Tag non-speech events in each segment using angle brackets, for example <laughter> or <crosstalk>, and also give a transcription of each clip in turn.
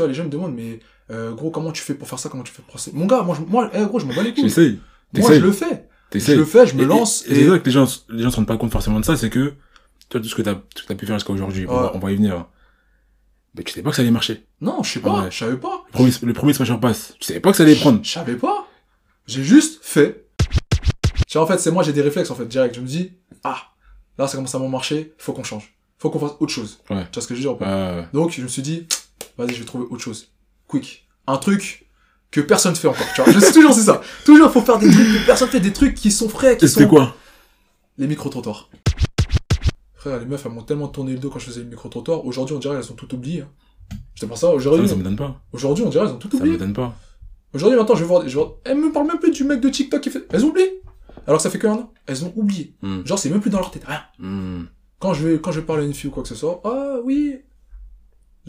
tu vois, les gens me demandent, mais euh, gros, comment tu fais pour faire ça? Comment tu fais pour ça Mon gars, moi, je, moi eh, gros, je m'en bats les couilles. J'essaye. Moi, je le fais. Je le fais, je me Et- lance. Et, et c'est ça que les gens, les gens se rendent pas compte forcément de ça, c'est que, tu vois, tout ce que t'as, tout ce que t'as pu faire jusqu'à aujourd'hui, on, Ouais. va, on va y venir. Mais tu savais pas que ça allait marcher. Non, je sais pas, Ouais. je savais pas. Le premier, le premier smasher pass. Tu savais pas que ça allait prendre. Je savais pas. J'ai juste fait. Tu vois, en fait, c'est moi, j'ai des réflexes, en fait, direct. Je me dis, ah, là, ça commence à m'en marcher, faut qu'on change. Faut qu'on fasse autre chose. Ouais. Tu vois ce que je veux dire ou pas? Euh, Donc, je me suis dit, vas-y, je vais trouver autre chose. Quick. Un truc que personne fait encore. Tu vois, je sais toujours, c'est ça. Toujours, faut faire des trucs que personne fait, des trucs qui sont frais, qui sont... quoi? Les micro-trottoirs. Frère, les meufs, elles m'ont tellement tourné le dos quand je faisais les micro-trottoirs. Aujourd'hui, on dirait qu'elles ont tout oublié. Je te pense ça, Ça, aujourd'hui. ça me donne pas. Aujourd'hui, on dirait qu'elles ont tout Ça oublié. me donne pas. Aujourd'hui, maintenant, je vais voir, je vais voir- Elles me parlent même plus du mec de TikTok qui fait. Elles ont oublié. Alors que ça fait qu'un an. Elles ont oublié. Hmm. Genre, c'est même plus dans leur tête. Rien. Hmm. Quand je vais, quand je parle à une fille ou quoi que ce soit, ah oui.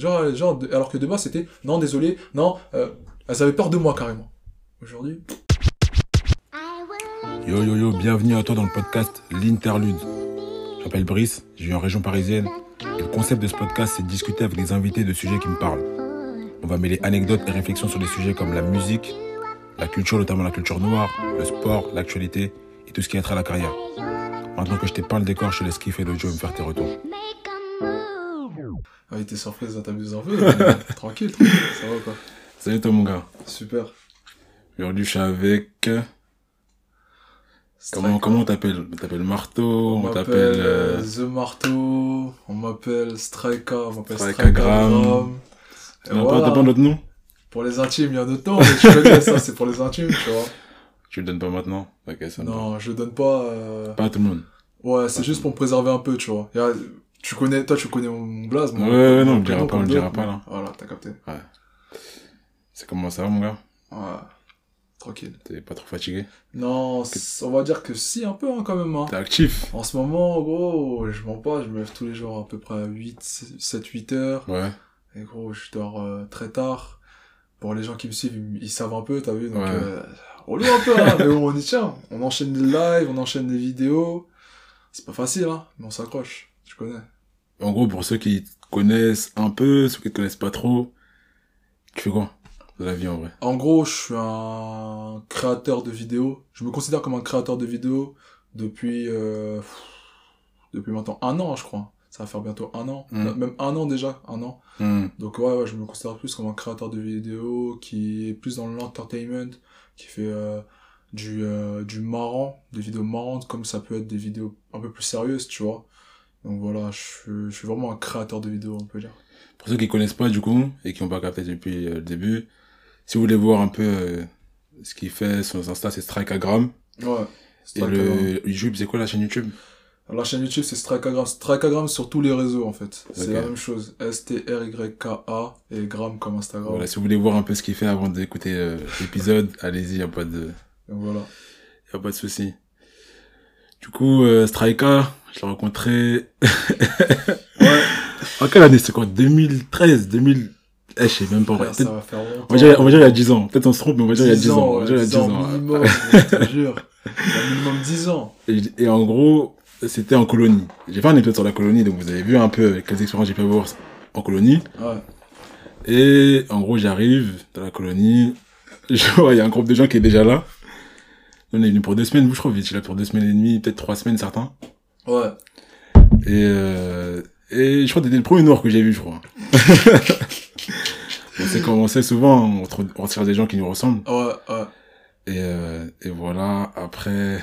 Genre, genre, de- alors que de base, c'était, non, désolé, non, euh, elles avaient peur de moi carrément. Aujourd'hui, Yo yo yo, bienvenue à toi dans le podcast L'Interlude. Je m'appelle Brice, je vis en région parisienne. Et le concept de ce podcast, c'est de discuter avec des invités de sujets qui me parlent. On va mêler anecdotes et réflexions sur des sujets comme la musique, la culture, notamment la culture noire, le sport, l'actualité et tout ce qui a trait à la carrière. Maintenant que je t'ai peint le décor, je te laisse kiffer le jeu me faire tes retours. Ah, il était surprise, ça t'amuse un peu. mais <laughs> tranquille, tranquille, ça va quoi. Salut toi mon gars. Super. Aujourd'hui je suis avec... Comment, comment on t'appelle? On t'appelle Marteau, On on t'appelle... euh, euh, The Marteau, on m'appelle Strika, on m'appelle Strikagram. T'as pas, voilà. t'as pas notre nom? Pour les intimes, il y a d'autres temps, mais tu connais ça, c'est pour les intimes, tu vois. Tu le donnes pas maintenant? Ok, ça me. Non, je donne pas. euh, Pas à tout le monde. Ouais, c'est juste pour me préserver un peu, tu vois. Y a- Tu connais, toi, tu connais mon blaze, moi. Ouais, ouais, non, on le dira pas, on le dira pas, là. Voilà, t'as capté. C'est comment ça va mon gars? Ouais. Tranquille. T'es pas trop fatigué? Non, on va dire que si, un peu, hein, quand même, hein. T'es actif? En ce moment, gros, je mens pas, je me lève tous les jours à peu près à 8, 7, 8 heures. Ouais. Et gros, je dors euh, très tard. Pour les gens qui me suivent, ils, savent un peu, t'as vu, donc Ouais. euh, relou un peu, hein, mais on y tient. On enchaîne des lives, on enchaîne des vidéos. C'est pas facile, hein, mais on s'accroche, tu connais. En gros, pour ceux qui connaissent un peu, ceux qui te connaissent pas trop, tu fais quoi de la vie en vrai? En gros, je suis un créateur de vidéos. Je me considère comme un créateur de vidéos depuis, euh, depuis maintenant un an, je crois. Ça va faire bientôt un an. Mm. Même un an déjà, un an. Hmm. Donc ouais, ouais, je me considère plus comme un créateur de vidéos qui est plus dans l'entertainment, qui fait euh, du, euh, du marrant, des vidéos marrantes comme ça peut être des vidéos un peu plus sérieuses, tu vois. Donc voilà, je, suis- je suis vraiment un créateur de vidéos, on peut dire. Pour ceux qui connaissent pas du coup, et qui ont pas capté depuis euh, le début, si vous voulez voir un peu euh, ce qu'il fait sur Insta, c'est Strikeagram. Ouais. Et le YouTube, c'est quoi la chaîne YouTube? La chaîne YouTube, c'est Strikeagram. Strikeagram sur tous les réseaux, en fait. C'est la même chose. S-T-R-Y-K-A et Gram comme Instagram. Voilà, si vous voulez voir un peu ce qu'il fait avant d'écouter euh, l'épisode, <laughs> allez-y, y a pas de... Voilà. Y a pas de souci. Du coup, euh, Striker, je l'ai rencontré. <laughs> Ouais. En quelle année? C'est quoi? 2013, 2000. Eh, je sais même pas. Frère, ça va faire. On va dire, on va dire il y a 10 ans. Peut-être on se trompe, mais on va dire il y a 10 ans. On va ouais, dire il y a 10 10 ans. minimum, je te <laughs> jure. Il y a minimum 10 ans. Et, et en gros, c'était en colonie. J'ai fait un épisode sur la colonie, donc vous avez vu un peu quelles expériences j'ai pu avoir en colonie. Ouais. Et en gros, j'arrive dans la colonie. <laughs> Je vois, il y a un groupe de gens qui est déjà là. On est venu pour deux semaines, vous, je crois, vous étiez là pour deux semaines et demie, peut-être trois semaines, certains. Ouais. Et, euh, et je crois que t'étais le premier noir que j'ai vu, je crois. <laughs> on sait comment c'est souvent, on retrouve- on retire des gens qui nous ressemblent. Ouais, ouais. Et, euh, et voilà, après,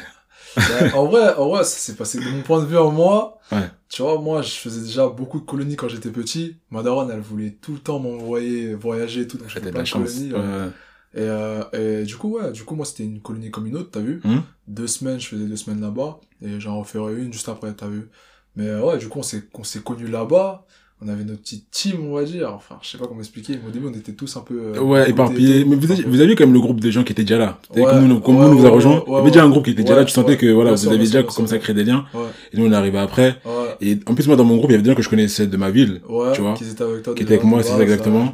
Ouais, en vrai, en vrai, ça s'est passé de mon point de vue en moi. Ouais. Tu vois, moi, je faisais déjà beaucoup de colonies quand j'étais petit. Ma daronne, elle voulait tout le temps m'envoyer voyager et tout. Donc, je t'as faisais de la chance. ouais. Et, euh, et du coup, ouais, du coup, moi, c'était une colonie comme une autre, t'as vu? Hum Deux semaines, je faisais deux semaines là-bas. Et j'en referai une juste après, t'as vu? Mais euh, ouais, du coup, on s'est, on s'est connus là-bas. On avait notre petite team, on va dire. Enfin, je sais pas comment expliquer. Mais au début, on était tous un peu... euh, Ouais, à côté et éparpillé. tout. Mais vous, avez- vous aviez quand même le groupe de gens qui étaient déjà là? Ouais, comme nous, comme ouais, nous, nous a rejoint. ouais, il y avait déjà un groupe qui était déjà là. Tu sentais que, voilà, vous bien déjà commencé à créer des liens. Ouais, Et nous, on est arrivé après. ouais. Et en plus, moi, dans mon groupe, il y avait des gens que je connaissais de ma ville. Ouais, Tu vois, qu'ils étaient avec toi. qui étaient avec moi, c'est exactement.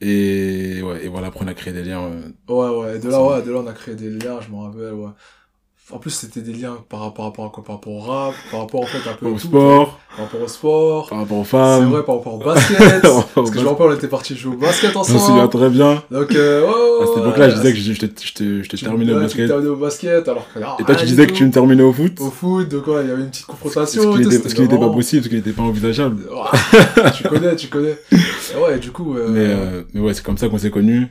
Et, ouais, et voilà, après, on a créé des liens. euh, Ouais, ouais, et de là, ouais, de là, on a créé des liens, je me rappelle, ouais. En plus, c'était des liens par rapport, par rapport à quoi? Par rapport au rap, par rapport en fait un peu Au tout, sport, par rapport au sport. par rapport aux C'est femmes. vrai, par rapport au basket. <laughs> Parce que je me rappelle, on était partis jouer au basket Je me souviens ensemble. très bien. Donc, euh, ouais, À cette ouais, époque-là, je disais que je t'ai- terminé au basket. terminé au basket, alors que. Et toi, tu disais que tu me terminais au foot? Au foot, donc ouais, il y avait une petite confrontation. qui et tout, n'était pas possible, ce qui n'était pas envisageable. <laughs> Tu connais, tu connais. Ouais, du coup. euh, Mais, euh, mais ouais, c'est comme ça qu'on s'est connus.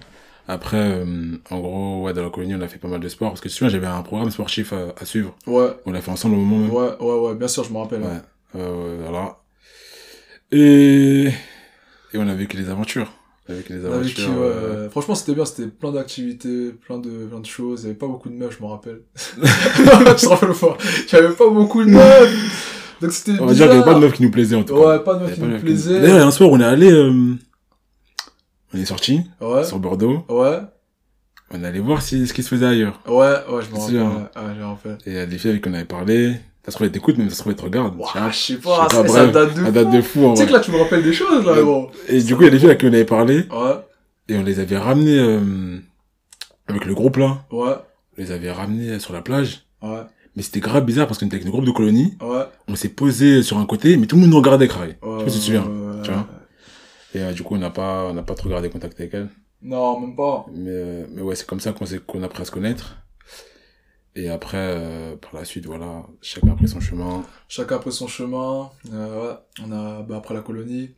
Après, euh, en gros, ouais, dans la colonie, on a fait pas mal de sport. Parce que souvent, j'avais un programme sportif à, à suivre. Ouais, On l'a fait ensemble au moment même. ouais, ouais, ouais, bien sûr, je me rappelle. Ouais, euh, voilà. Et, et on a vécu des aventures. On a vécu des On a vécu, aventures. euh, ouais. Franchement, c'était bien, c'était plein d'activités, plein de, plein de choses. Il y avait pas beaucoup de meufs, je me rappelle. <laughs> tu te rappelles pas Il y avait pas beaucoup de meufs. Donc c'était On va dire qu'il n'y avait pas de meufs qui nous plaisaient, en tout cas. Ouais, pas de meufs qui nous plaisaient. D'ailleurs, il y a un soir, on est allé, euh, on est sorti Ouais, sur Bordeaux. ouais, On est allé voir si, ce qui se faisait ailleurs. ouais, ouais, je rappelle. ouais, je me rappelle. Et il y a des filles avec qui on avait parlé. Ça se trouve, elles t'écoutent, mais ça se trouve, elles te Tiens, je sais pas, pas, ça, date de Ça fou. date de fou, en Tu sais que là, tu me rappelles des choses, là, bon. Et du coup, il y a des filles avec qui on avait parlé. Ouais, Et on les avait ramenées, euh, avec le groupe là. ouais, On les avait ramenées sur la plage. ouais, Mais c'était grave bizarre parce qu'on était avec le groupe de colonie. ouais. On s'est posé sur un côté, mais tout le monde nous regardait ouais Je sais pas si tu te souviens. ouais, tu vois. Et euh, du coup, on n'a pas, on n'a pas trop gardé contact avec elle. Non, même pas. Mais, euh, mais ouais, c'est comme ça qu'on s'est, qu'on a appris à se connaître. Et après, euh, par la suite, voilà, chacun a pris son chemin. Chacun après son chemin. Euh, ouais, on a, bah, après la colonie,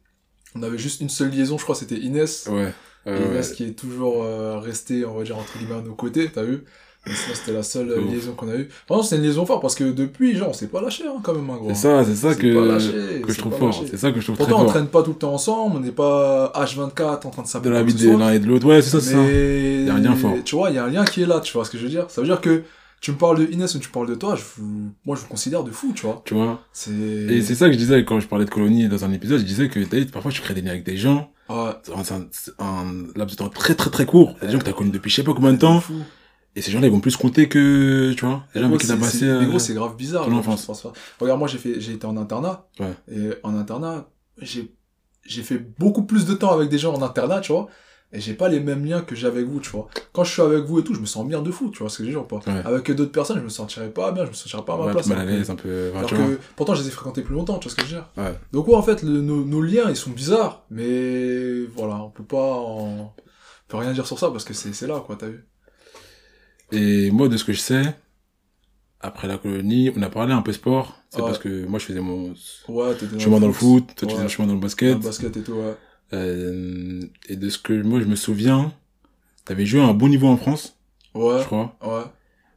on avait juste une seule liaison, je crois, c'était Inès. Ouais. Inès ouais. qui est toujours restée, on va dire, entre guillemets, à nos côtés, t'as vu C'était la seule Ouf. liaison qu'on a eue. Vraiment, c'est une liaison forte parce que depuis, genre, on s'est pas lâché, hein, quand même, hein, gros. C'est ça, c'est ça que, lâché, que je trouve fort. C'est ça que je trouve Pourtant, très on fort. traîne pas tout le temps ensemble, on n'est pas H24 en train de s'appeler. De la vie de l'un et de l'autre. Ouais, c'est ça, c'est ça. Mais Y a un lien fort. Tu vois, il y a un lien qui est là, tu vois ce que je veux dire Ça veut dire que tu me parles de Inès ou tu parles de toi, je vous... moi je vous considère de fou, tu vois. Tu vois? C'est. Et c'est ça que je disais quand je parlais de colonie dans un épisode, je disais que vu, parfois tu crées des liens avec des gens, Ouais. c'est un, laps de temps très très très court. Il des gens que t'as connus depuis je sais pas combien de temps, Fou. Et ces gens-là ils vont plus compter que, tu vois, les gens avec qui t'as passé. euh, Mais gros, c'est grave bizarre. ton genre, enfance. je pense pas. Regarde, moi j'ai fait, j'ai été en internat. Ouais. Et en internat, j'ai, j'ai fait beaucoup plus de temps avec des gens en internat, tu vois. Et j'ai pas les mêmes liens que j'ai avec vous, tu vois. Quand je suis avec vous et tout, je me sens bien de fou, tu vois ce que je veux dire. Ouais. Avec d'autres personnes, je me sentirais pas bien, je me sentirais pas à ma ouais, place. mal à l'aise, un peu, enfin, Alors tu vois. que, pourtant, je les ai fréquentés plus longtemps, tu vois ce que je veux dire. Ouais. Donc, ouais, en fait, le- nos, nos liens, ils sont bizarres, mais voilà, on peut pas en... on peut rien dire sur ça parce que c'est, c'est là, quoi, t'as vu. Et moi, de ce que je sais, après la colonie, on a parlé un peu sport. C'est parce que moi, je faisais mon Ouais, chemin dans le foot, toi, tu Ouais. faisais le chemin dans le basket. le basket et tout, ouais. Euh, et de ce que moi, je me souviens, t'avais joué à un bon niveau en France, Ouais, je crois. ouais.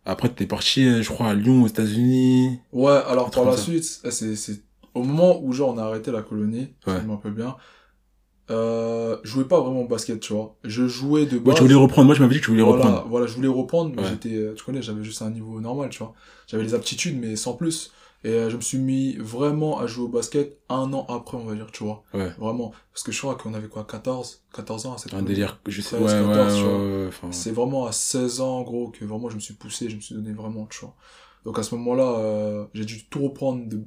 Après, t'es parti, euh, je crois, à Lyon, aux États-Unis. Ouais, alors Un par la ça. suite, c'est, c'est au moment où genre on a arrêté la colonie, Ouais. je me rappelle bien, euh, je jouais pas vraiment au basket, tu vois. Je jouais de Ouais, base. tu voulais reprendre. Moi, je m'avais dit que tu voulais voilà, reprendre. voilà, je voulais reprendre, mais Ouais. j'étais, euh, tu connais, j'avais juste un niveau normal, tu vois. J'avais les aptitudes, mais sans plus. Et euh, je me suis mis vraiment à jouer au basket un an après, on va dire, tu vois. Ouais. Vraiment. Parce que je crois qu'on avait quoi, 14, 14 ans à cette Un délire, je sais, ouais, 13, ouais, 14, tu vois. ouais, ouais, C'est vraiment à 16 ans, en gros, que vraiment je me suis poussé, je me suis donné vraiment, tu vois. Donc à ce moment-là, euh, j'ai dû tout reprendre de-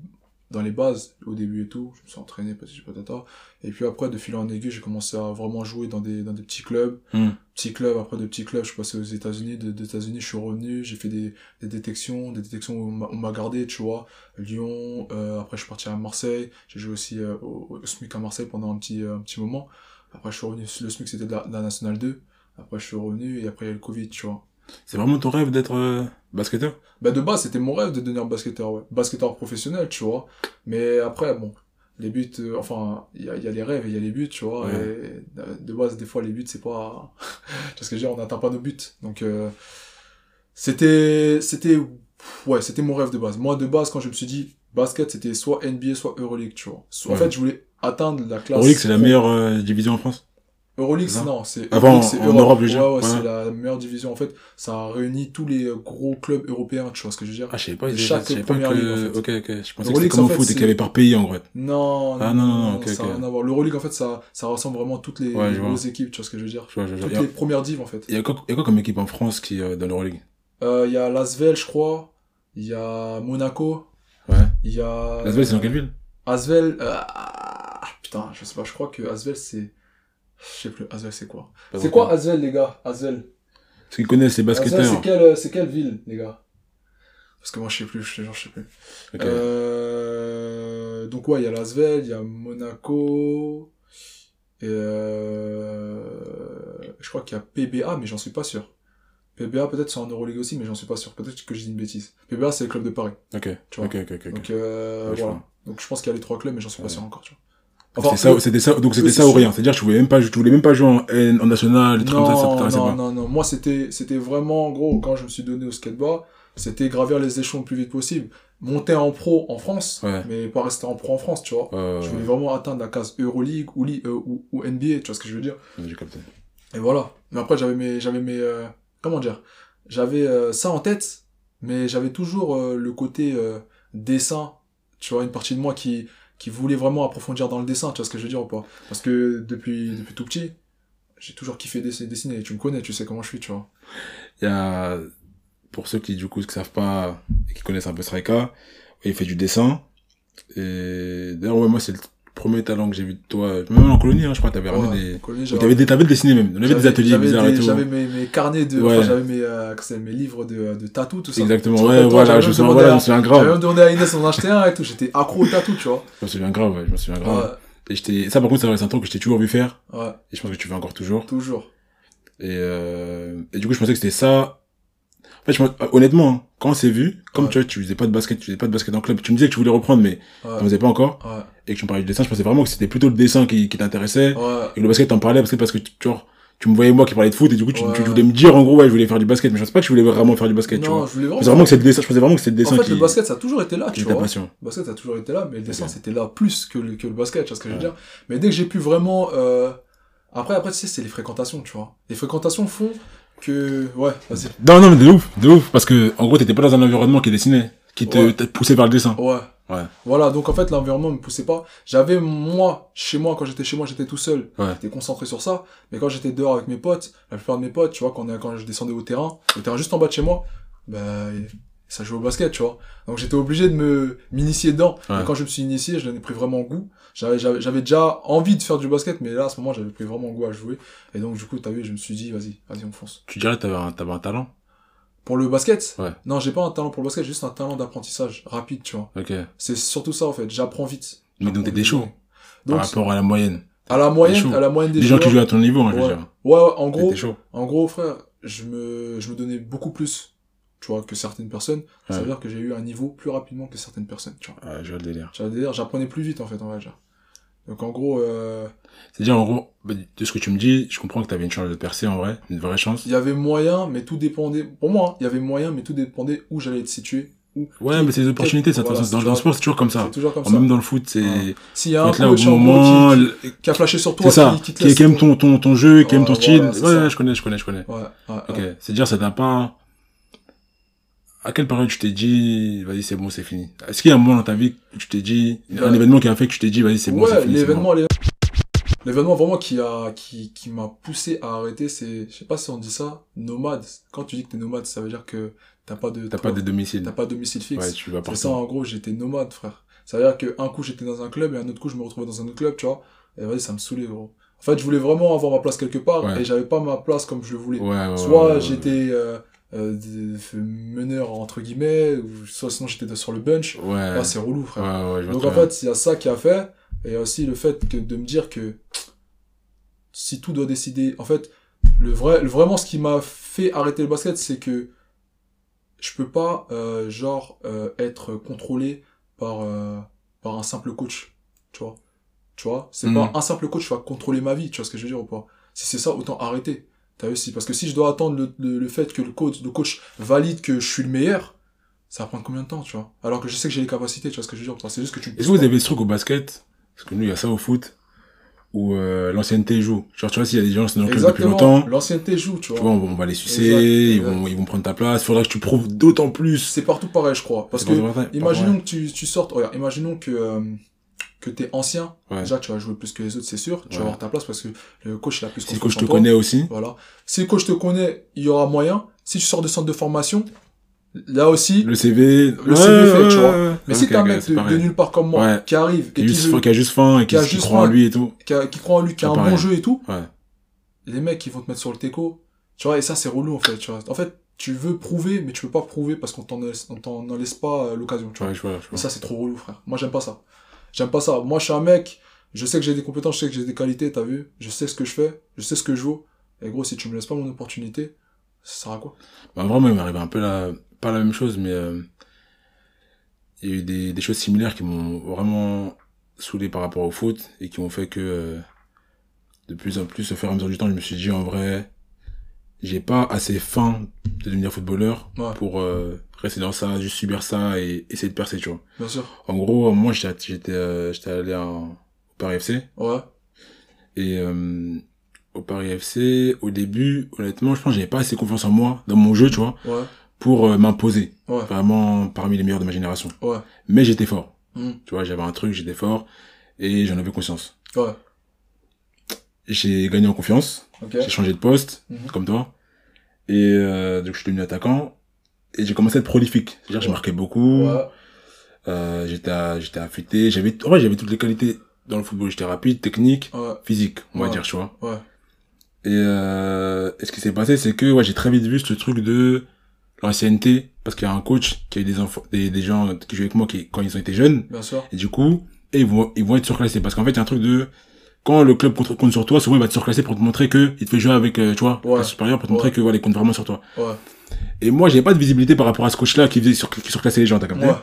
dans les bases, au début et tout. Je me suis entraîné, petit patata. Et puis après, de fil en aiguille, j'ai commencé à vraiment jouer dans des, dans des petits clubs. Hmm. Petits clubs, après de petits clubs, je suis passé aux États-Unis. De- Des États-Unis, je suis revenu, j'ai fait des, des détections, des détections où on m'a- gardé, tu vois. Lyon, euh, après je suis parti à Marseille. J'ai joué aussi euh, au, au SMUC à Marseille pendant un petit, euh, un petit moment. Après, je suis revenu, le SMUC c'était de la, de la Nationale 2. Après, je suis revenu et après, il y a eu le Covid, tu vois. C'est vraiment ton rêve d'être euh, basketteur? Bah, de base, c'était mon rêve de devenir basketteur, ouais. Basketteur professionnel, tu vois. Mais après, bon, les buts, euh, enfin, il y a, y a les rêves et il y a les buts, tu vois. Ouais. Et euh, de base, des fois, les buts, c'est pas. <laughs> Parce que je veux dire, on n'atteint pas nos buts. Donc, euh, c'était. C'était. Ouais, c'était mon rêve de base. Moi, de base, quand je me suis dit basket, c'était soit NBA, soit Euroleague, tu vois. En Ouais. fait, je voulais atteindre la classe. Euroleague, c'est la meilleure euh, division en France? Euroleague, non, c'est Avant, Euroleague, c'est en Europe, je veux dire. Ouais, ouais, Ouais. c'est la meilleure division. En fait, ça réunit tous les euh, gros clubs européens, tu vois ce que je veux dire. Ah, je savais pas, je chaque pas première que... ligue, en fait. Ok, ok, je pensais que c'était Euroleague, comme au foot et qu'il y avait par pays, en vrai. Non, Ah, non, non, non, ok, ça n'a ok. rien à voir. L'Euroleague, en fait, ça, ça rassemble vraiment toutes les, Ouais, les je vois. grosses équipes, tu vois ce que je veux dire. Je vois, je vois. Toutes les premières divs, en fait. il y, a quoi, il y a quoi comme équipe en France qui euh, dans l'Euroleague? Euh, Il y a Lasvel, je crois. Il y a Monaco. Ouais. Il y a... L'Asvel, c'est dans quelle ville? Asvel, euh, ah, putain, je sais pas, je crois que Asvel, c'est... Je sais plus, Asvel, c'est quoi? C'est quoi Asvel, les gars? Asvel Ceux qui connaissent les basketteurs. c'est quelle, c'est quelle ville, les gars? Parce que moi, je sais plus, je te jure, je sais plus. Euh, donc ouais, il y a Lasvel, il y a Monaco, et euh, je crois qu'il y a PBA, mais j'en suis pas sûr. PBA peut-être c'est en Euroleague aussi, mais j'en suis pas sûr. Peut-être que je dis une bêtise. PBA c'est le club de Paris. Ok. Tu vois. Ok, ok, ok. ok. Donc euh, Ouais, voilà. Donc je pense qu'il y a les trois clubs, mais j'en suis pas sûr encore. Tu vois. Enfin, c'était ça, eux- c'était ça, donc c'était ça ou rien. C'est-à-dire, tu voulais même pas, tu voulais même pas jouer en, en national, les trucs comme ça, ça Non, non, pas. non, non. Moi c'était c'était vraiment en gros quand je me suis donné au skateboard, c'était gravir les échelons le plus vite possible, monter en pro en France, Ouais. mais pas rester en pro en France, tu vois. Euh, Je voulais vraiment atteindre la case Euroleague ou, euh, ou, ou NBA, tu vois ce que je veux dire. j'ai capté. Et voilà. Mais après, j'avais mes, j'avais mes, euh, comment dire, j'avais euh, ça en tête, mais j'avais toujours euh, le côté euh, dessin, tu vois, une partie de moi qui, qui voulait vraiment approfondir dans le dessin, tu vois ce que je veux dire ou pas? Parce que depuis, depuis tout petit, j'ai toujours kiffé dessiner. Tu me connais, tu sais comment je suis, tu vois. Il y a, pour ceux qui, du coup, ne savent pas et qui connaissent un peu Strika, il fait du dessin. Et d'ailleurs, ouais, moi, c'est le premier talent que j'ai vu de toi. Même en colonie, hein, je crois, t'avais Ouais, ramené des, colonie, j'avais- t'avais, des- t'avais dessiné même. On avait des j'avais- ateliers j'avais bizarres des- et tout. J'avais mes, mes carnets de, Ouais. enfin, j'avais mes, euh, mes livres de, de tatou, tout ça. Exactement, ouais, toi, voilà, j'avais je me souviens, voilà, je me souviens J'avais grave. même demandé à Inès d'en acheter un et tout, j'étais accro au tatou, tu vois. Je me souviens grave, ouais, je me souviens grave. Ouais, Et j'étais, ça, par contre, c'est un truc que je t'ai toujours vu faire. ouais, Et je pense que tu fais encore toujours. toujours. Et, euh, et du coup, je pensais que c'était ça. En fait, je pense- honnêtement, hein, quand on s'est vu, comme Ouais. tu vois, tu faisais pas de basket, tu faisais pas de basket en club, tu me disais que tu voulais reprendre, mais Ouais, t'en faisais pas encore, ouais, et que tu me parlais du dessin, je pensais vraiment que c'était plutôt le dessin qui, qui t'intéressait, ouais. et que le basket t'en parlais parce que, parce que tu, genre, tu me voyais moi qui parlais de foot, et du coup, tu, tu voulais me dire, en gros, ouais, je voulais faire du basket, mais je pensais pas que tu voulais vraiment faire du basket, tu vois. je voulais vraiment. que c'est le dessin, je pensais vraiment que c'était le En dessin fait, qui, le basket, ça a toujours été là, tu vois. passion. Le basket, ça a toujours été là, mais le dessin, c'était là plus que le, que le basket, tu vois ce que je veux dire. Mais dès que j'ai pu vraiment, euh... après, après, tu sais, c'est les fréquentations, tu vois. Les fréquentations font que, ouais, vas-y. Non, non, mais de ouf, de ouf, parce que, en gros, t'étais pas dans un environnement qui dessinait, qui te, Ouais. te poussait vers le dessin. Ouais. Ouais. Voilà, donc en fait, l'environnement me poussait pas. J'avais, moi, chez moi, quand j'étais chez moi, j'étais tout seul. Ouais. J'étais concentré sur ça. Mais quand j'étais dehors avec mes potes, la plupart de mes potes, tu vois, quand, on est- quand je descendais au terrain, le terrain juste en bas de chez moi, bah, ça jouait au basket, tu vois. Donc j'étais obligé de me, m'initier dedans. Ouais. Et quand je me suis initié, je l'en ai pris vraiment goût. J'avais, j'avais, j'avais déjà envie de faire du basket, mais là, à ce moment, j'avais pris vraiment goût à jouer. Et donc, du coup, t'as vu, je me suis dit, vas-y, vas-y, on fonce. Tu dirais que t'avais un, t'avais un talent? Pour le basket? Ouais. Non, j'ai pas un talent pour le basket, j'ai juste un talent d'apprentissage rapide, tu vois. Ok. C'est surtout ça, en fait. J'apprends vite. Mais donc t'étais chaud, par Donc, rapport à la moyenne. à la T'es moyenne, à la moyenne des, Des gens qui jouent à ton niveau, hein, je veux Ouais. dire. Ouais, ouais, en gros, chaud. en gros, frère, je me, je me donnais beaucoup plus, tu vois, que certaines personnes. Ça Ouais. veut dire que j'ai eu un niveau plus rapidement que certaines personnes, tu vois. Ouais, je vois le délire. J'apprenais plus vite, en fait, on va dire. Donc, en gros, euh, C'est-à-dire, en gros, bah, de ce que tu me dis, je comprends que t'avais une chance de percer, en vrai. Une vraie chance. il y avait moyen, mais tout dépendait, pour moi, hein, il y avait moyen, mais tout dépendait où j'allais être situé. Où, Ouais, mais c'est des opportunités, ça, de Voilà. Dans, dans le sport, c'est toujours comme ça. Toujours comme ça. Même dans le foot, c'est, Ouais. S'il y a un là au moment, qui, le- qui, qui a flashé sur toi, ça. qui, qui aime ton- ton, ton, jeu, qui aime ton style. ouais, je connais, je connais, je connais. Ouais, ouais, Ok. C'est-à-dire, ça t'a pas, à quelle période tu t'es dit, vas-y, c'est bon, c'est fini? Est-ce qu'il y a un moment dans ta vie où tu t'es dit, un événement qui a fait que tu t'es dit, vas-y, c'est bon, c'est ouais, fini, c'est l'événement, l'é- l'événement vraiment qui a, qui, qui m'a poussé à arrêter, c'est, je sais pas si on dit ça, nomade. Quand tu dis que t'es nomade, ça veut dire que t'as pas de, T'as pas de domicile. t'as pas de domicile fixe. Ouais, tu vas c'est ça, en gros, j'étais nomade, frère. Ça veut dire que un coup j'étais dans un club et un autre coup je me retrouvais dans un autre club, tu vois. Et vas-y, ça me saoulait, gros. En fait, je voulais vraiment avoir ma place quelque part Ouais. et j'avais pas ma place comme je le voulais. Ouais, ouais, ouais, soit ouais, ouais. j'étais, euh, euh, meneur entre guillemets, ou soit sinon j'étais sur le bench. Ouais. Ah, c'est relou, frère. ouais, Donc en bien. fait, il y a ça qui a fait, et aussi le fait que de me dire que si tout doit décider, en fait, le vrai, le- vraiment ce qui m'a fait arrêter le basket, c'est que je peux pas, euh, genre, euh, être contrôlé par, euh, par un simple coach, tu vois. Tu vois, c'est Mhm. pas un simple coach qui va contrôler ma vie, tu vois ce que je veux dire ou pas? Si c'est ça, autant arrêter. T'as parce que si je dois attendre le, le, le fait que le coach, le coach valide que je suis le meilleur, ça va prendre combien de temps, tu vois? Alors que je sais que j'ai les capacités, tu vois ce que je veux dire. C'est juste que tu Est-ce que vous avez ce truc au basket? Parce que nous, il y a ça au foot, où euh, l'ancienneté joue. Genre, tu vois, s'il y a des gens qui sont dans le club depuis longtemps, L'ancienneté joue, tu tu vois. vois, on, va- on va les sucer, Exact, ils, exact. vont, ils vont prendre ta place. Il faudra que tu prouves d'autant plus. C'est partout pareil, je crois. Parce que, imaginons que tu, tu sortes, regarde, imaginons que, euh, que t'es ancien. Ouais. Déjà, tu vas jouer plus que les autres, c'est sûr. Tu Ouais. vas avoir ta place parce que le coach, il a plus Si le coach te toi. connaît aussi, Voilà. Si le coach te connaît, il y aura moyen. Si tu sors de centre de formation, là aussi, le CV, Le CV fait, tu vois. mais si t'as un mec de, de nulle part comme moi, Ouais. qui arrive qui, et a qui, juste, qui a juste faim et qui, qui a qui juste croit en lui et tout. qui, a- qui croit en lui, qui a un pareil. bon jeu et tout, Ouais. les mecs, ils vont te mettre sur le teco. Tu vois, et ça, c'est relou, en fait, tu vois. En fait, tu veux prouver, mais tu peux pas prouver parce qu'on t'en laisse, on t'en en laisse pas euh, l'occasion, tu vois. Ouais, je vois, je Et vois. ça, c'est trop relou, frère. Moi, j'aime pas ça. J'aime pas ça. Moi, je suis un mec, je sais que j'ai des compétences, je sais que j'ai des qualités, t'as vu. Je sais ce que je fais, je sais ce que je vaux. Et gros, si tu me laisses pas mon opportunité, ça sert à quoi? Bah, vraiment, il m'est arrivé un peu la, pas la même chose, mais euh, il y a eu des, des choses similaires qui m'ont vraiment saoulé par rapport au foot et qui ont fait que euh, de plus en plus, au fur et à mesure du temps, je me suis dit en vrai, j'ai pas assez faim de devenir footballeur Ouais. pour euh, rester dans ça, juste subir ça et essayer de percer, tu vois. Bien sûr. En gros, moi, j'étais j'étais euh, j'étais allé à- au Paris FC Ouais. et euh, au Paris FC, au début, honnêtement, je pense que j'avais pas assez confiance en moi dans mon jeu, tu vois Ouais. pour euh, m'imposer. Ouais. Vraiment parmi les meilleurs de ma génération. Ouais. Mais j'étais fort. Mm. Tu vois, j'avais un truc, j'étais fort. Et j'en avais conscience. Ouais. J'ai gagné en confiance. Ok. J'ai changé de poste, Mhm. comme toi. Et euh, donc je suis devenu attaquant. Et j'ai commencé à être prolifique. C'est-à-dire que je Ouais. marquais beaucoup. Ouais. Euh, j'étais j'étais affûté. J'avais, en vrai, j'avais toutes les qualités dans le football. J'étais rapide, technique, Ouais. physique, on va Ouais. dire, tu vois. Ouais. Et, euh, et ce qui s'est passé, c'est que ouais, j'ai très vite vu ce truc de l'ancienneté, parce qu'il y a un coach qui a eu des enfants, des, des gens qui jouaient avec moi qui, quand ils ont été jeunes, Bien sûr. et du coup, et ils vont, ils vont être surclassés, parce qu'en fait, il y a un truc de, quand le club compte, compte sur toi, souvent il va te surclasser pour te montrer que il te fait jouer avec, euh, tu vois, Ouais. la supérieure pour te Ouais. montrer que voilà, il compte vraiment sur toi. Ouais. Et moi, j'ai pas de visibilité par rapport à ce coach-là qui faisait sur, qui surclassait les gens, t'as capté? Ouais.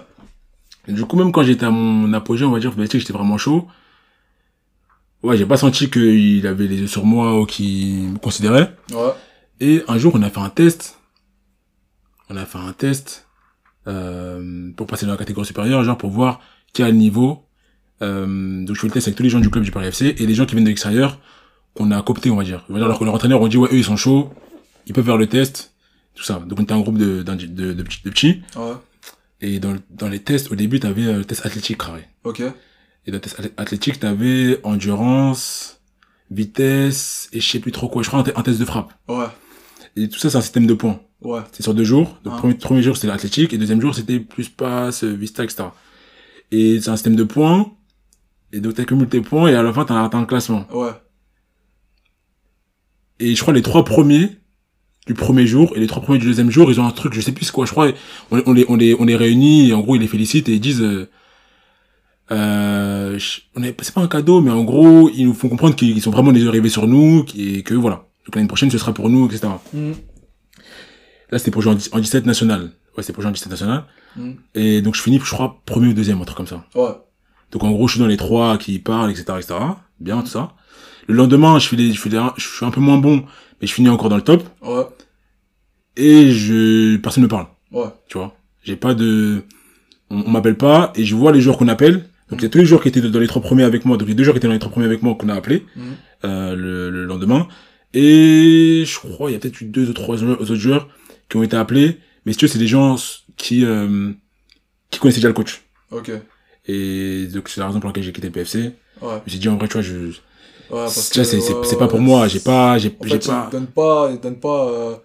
Et du coup, même quand j'étais à mon apogée, on va dire, bah, tu sais, j'étais vraiment chaud. Ouais, j'ai pas senti qu'il avait les yeux sur moi ou qu'il me considérait. Ouais. Et un jour, on a fait un test. On a fait un test euh, pour passer dans la catégorie supérieure, genre pour voir quel niveau. Euh, donc je fais le test avec tous les gens du club du Paris FC et les gens qui viennent de l'extérieur qu'on a coopté, on va dire. On va dire, Alors que leur entraîneur, on dit ouais, eux ils sont chauds, ils peuvent faire le test, tout ça. Donc on était un groupe de, de, de, petits- de petits. Ouais. Et dans, dans les tests, au début, t'avais euh, le test athlétique, carré. Ok. Et dans le test athlé- athlétique, t'avais endurance, vitesse, et je sais plus trop quoi. Je crois un, un test de frappe. Ouais. Et tout ça, c'est un système de points. Ouais. C'est sur deux jours. Donc, Ah. premier, premier jour, c'était l'athlétique, et deuxième jour, c'était plus passe, vista, etc. Et c'est un système de points. Et donc, t'accumules tes points, et à la fin, t'as un, un classement. Ouais. Et je crois les trois premiers du premier jour et les trois premiers du deuxième jour, ils ont un truc, je sais plus c'est quoi, je crois, on, on les, on les, on les réunit et en gros ils les félicitent et ils disent, euh, euh, c'est pas un cadeau, mais en gros ils nous font comprendre qu'ils sont vraiment des arrivés sur nous et que voilà, donc l'année prochaine ce sera pour nous, etc. Mhm. Là c'était pour jouer en, en 17 national, ouais c'était pour jouer en 17 national Mhm. et donc je finis, je crois premier ou deuxième, un truc comme ça. Ouais. Donc en gros, je suis dans les trois qui parlent, etc., etc. Bien, tout ça. Le lendemain, je fais les, je les, je suis un peu moins bon, mais je finis encore dans le top. Ouais. Et je, personne me parle, Ouais. tu vois. J'ai pas de, on, on m'appelle pas, et je vois les joueurs qu'on appelle. Donc il y a tous les joueurs qui étaient dans les trois premiers avec moi, donc les deux joueurs qui étaient dans les trois premiers avec moi qu'on a appelés, Mhm. euh, le, le lendemain. Et je crois, il y a peut-être eu deux ou trois joueurs- autres joueurs qui ont été appelés. Mais si tu veux, c'est des gens qui, euh, qui connaissaient déjà le coach. Ok. Et donc c'est la raison pour laquelle j'ai quitté le PFC. Ouais. Suis dit, en vrai, tu vois, je, Ouais, parce tu vois, c'est, c'est, pas pour moi, j'ai pas, j'ai, En j'ai fait, pas, donne pas, donne pas euh,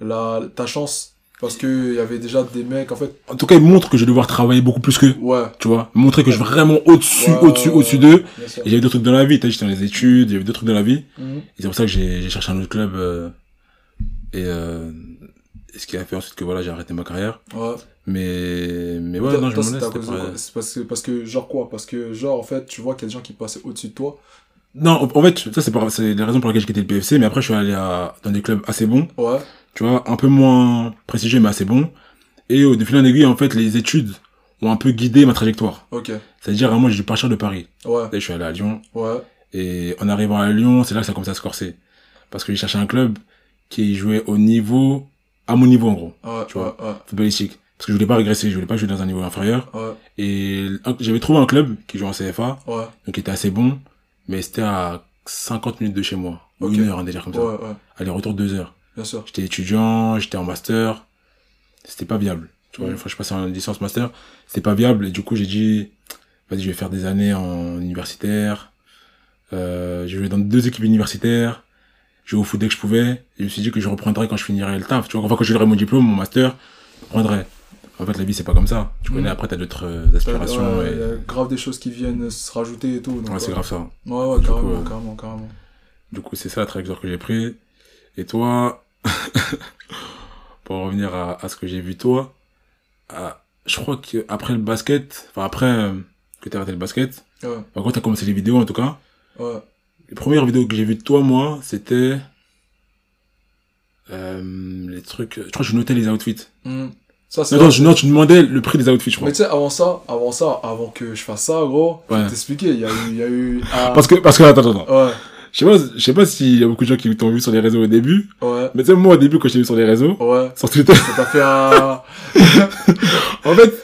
la, ta chance. Parce que il y avait déjà des mecs, en fait. en tout cas, il montre que je vais devoir travailler beaucoup plus qu'eux, Ouais. tu vois. Montrer que je suis vraiment au-dessus, au-dessus, au-dessus d'eux. Et j'avais d'autres trucs dans la vie, t'as j'étais dans les études, j'avais d'autres trucs dans la vie. Mhm. Et c'est pour ça que j'ai, j'ai cherché un autre club, euh, et, euh, ce qui a fait ensuite que voilà, j'ai arrêté ma carrière. Ouais. Mais, mais ouais, non, je me C'est parce que, parce que, genre quoi? Parce que, genre, en fait, tu vois qu'il y a des gens qui passaient au-dessus de toi. Non, en fait, ça c'est les raisons pour lesquelles j'ai quitté le PFC, mais après je suis allé à, dans des clubs assez bons, Ouais. tu vois, un peu moins prestigieux mais assez bons. Et au fil en aiguille, en fait, les études ont un peu guidé ma trajectoire. Ok. C'est-à-dire, vraiment, j'ai dû partir de Paris. Ouais. Là, je suis allé à Lyon. Ouais. Et en arrivant à Lyon, c'est là que ça a commencé à se corser. Parce que j'ai cherché un club qui jouait au niveau, à mon niveau, en gros, Ouais. Tu vois. Ouais. Ouais. footballistique. Parce que je voulais pas régresser, je voulais pas jouer dans un niveau inférieur. Ouais. Et j'avais trouvé un club qui jouait en CFA, Ouais. donc qui était assez bon, mais c'était à 50 minutes de chez moi. Ou une heure, un délire comme ça. Ouais. Aller-retour deux heures. Bien sûr. J'étais étudiant, j'étais en master. C'était pas viable. Tu vois, une fois que je passais en licence master, c'était pas viable. Et du coup, j'ai dit, vas-y, je vais faire des années en universitaire. Euh, j'ai joué dans deux équipes universitaires. J'ai au foot dès que je pouvais. Et je me suis dit que je reprendrais quand je finirais le taf. Tu vois, enfin, quand j'aurai mon diplôme, mon master, je reprendrai. En fait, la vie, c'est pas comme ça. Tu Mm. connais, après, t'as d'autres euh, aspirations. Ouais, et... Il y a grave des choses qui viennent se rajouter et tout. donc, Ouais, c'est grave ça. Ouais, ouais, coup, carrément, euh, carrément, carrément. Du coup, c'est ça la trajectoire que j'ai pris. Et toi, <laughs> pour revenir à, à ce que j'ai vu toi, à- je crois que après le basket, enfin après euh, que t'as arrêté le basket, Ouais, enfin, quand t'as commencé les vidéos en tout cas, ouais. les premières vidéos que j'ai vues de toi, moi, c'était euh, les trucs. Je crois que je notais les outfits. Hmm. Ça, c'est Non, non, je, non, tu demandais le prix des outfits, je crois. Mais tu sais, avant ça, avant ça, avant que je fasse ça, gros, je vais t'expliquer, il y a eu, il y a eu, ah, Parce que, parce que, attends, attends, attends. ouais, Je sais pas, je sais pas s'il y a beaucoup de gens qui t'ont vu sur les réseaux au début, ouais, mais tu sais, moi, au début, quand je t'ai vu sur les réseaux, ouais, sur Twitter, ça t'a fait un, <laughs> en fait,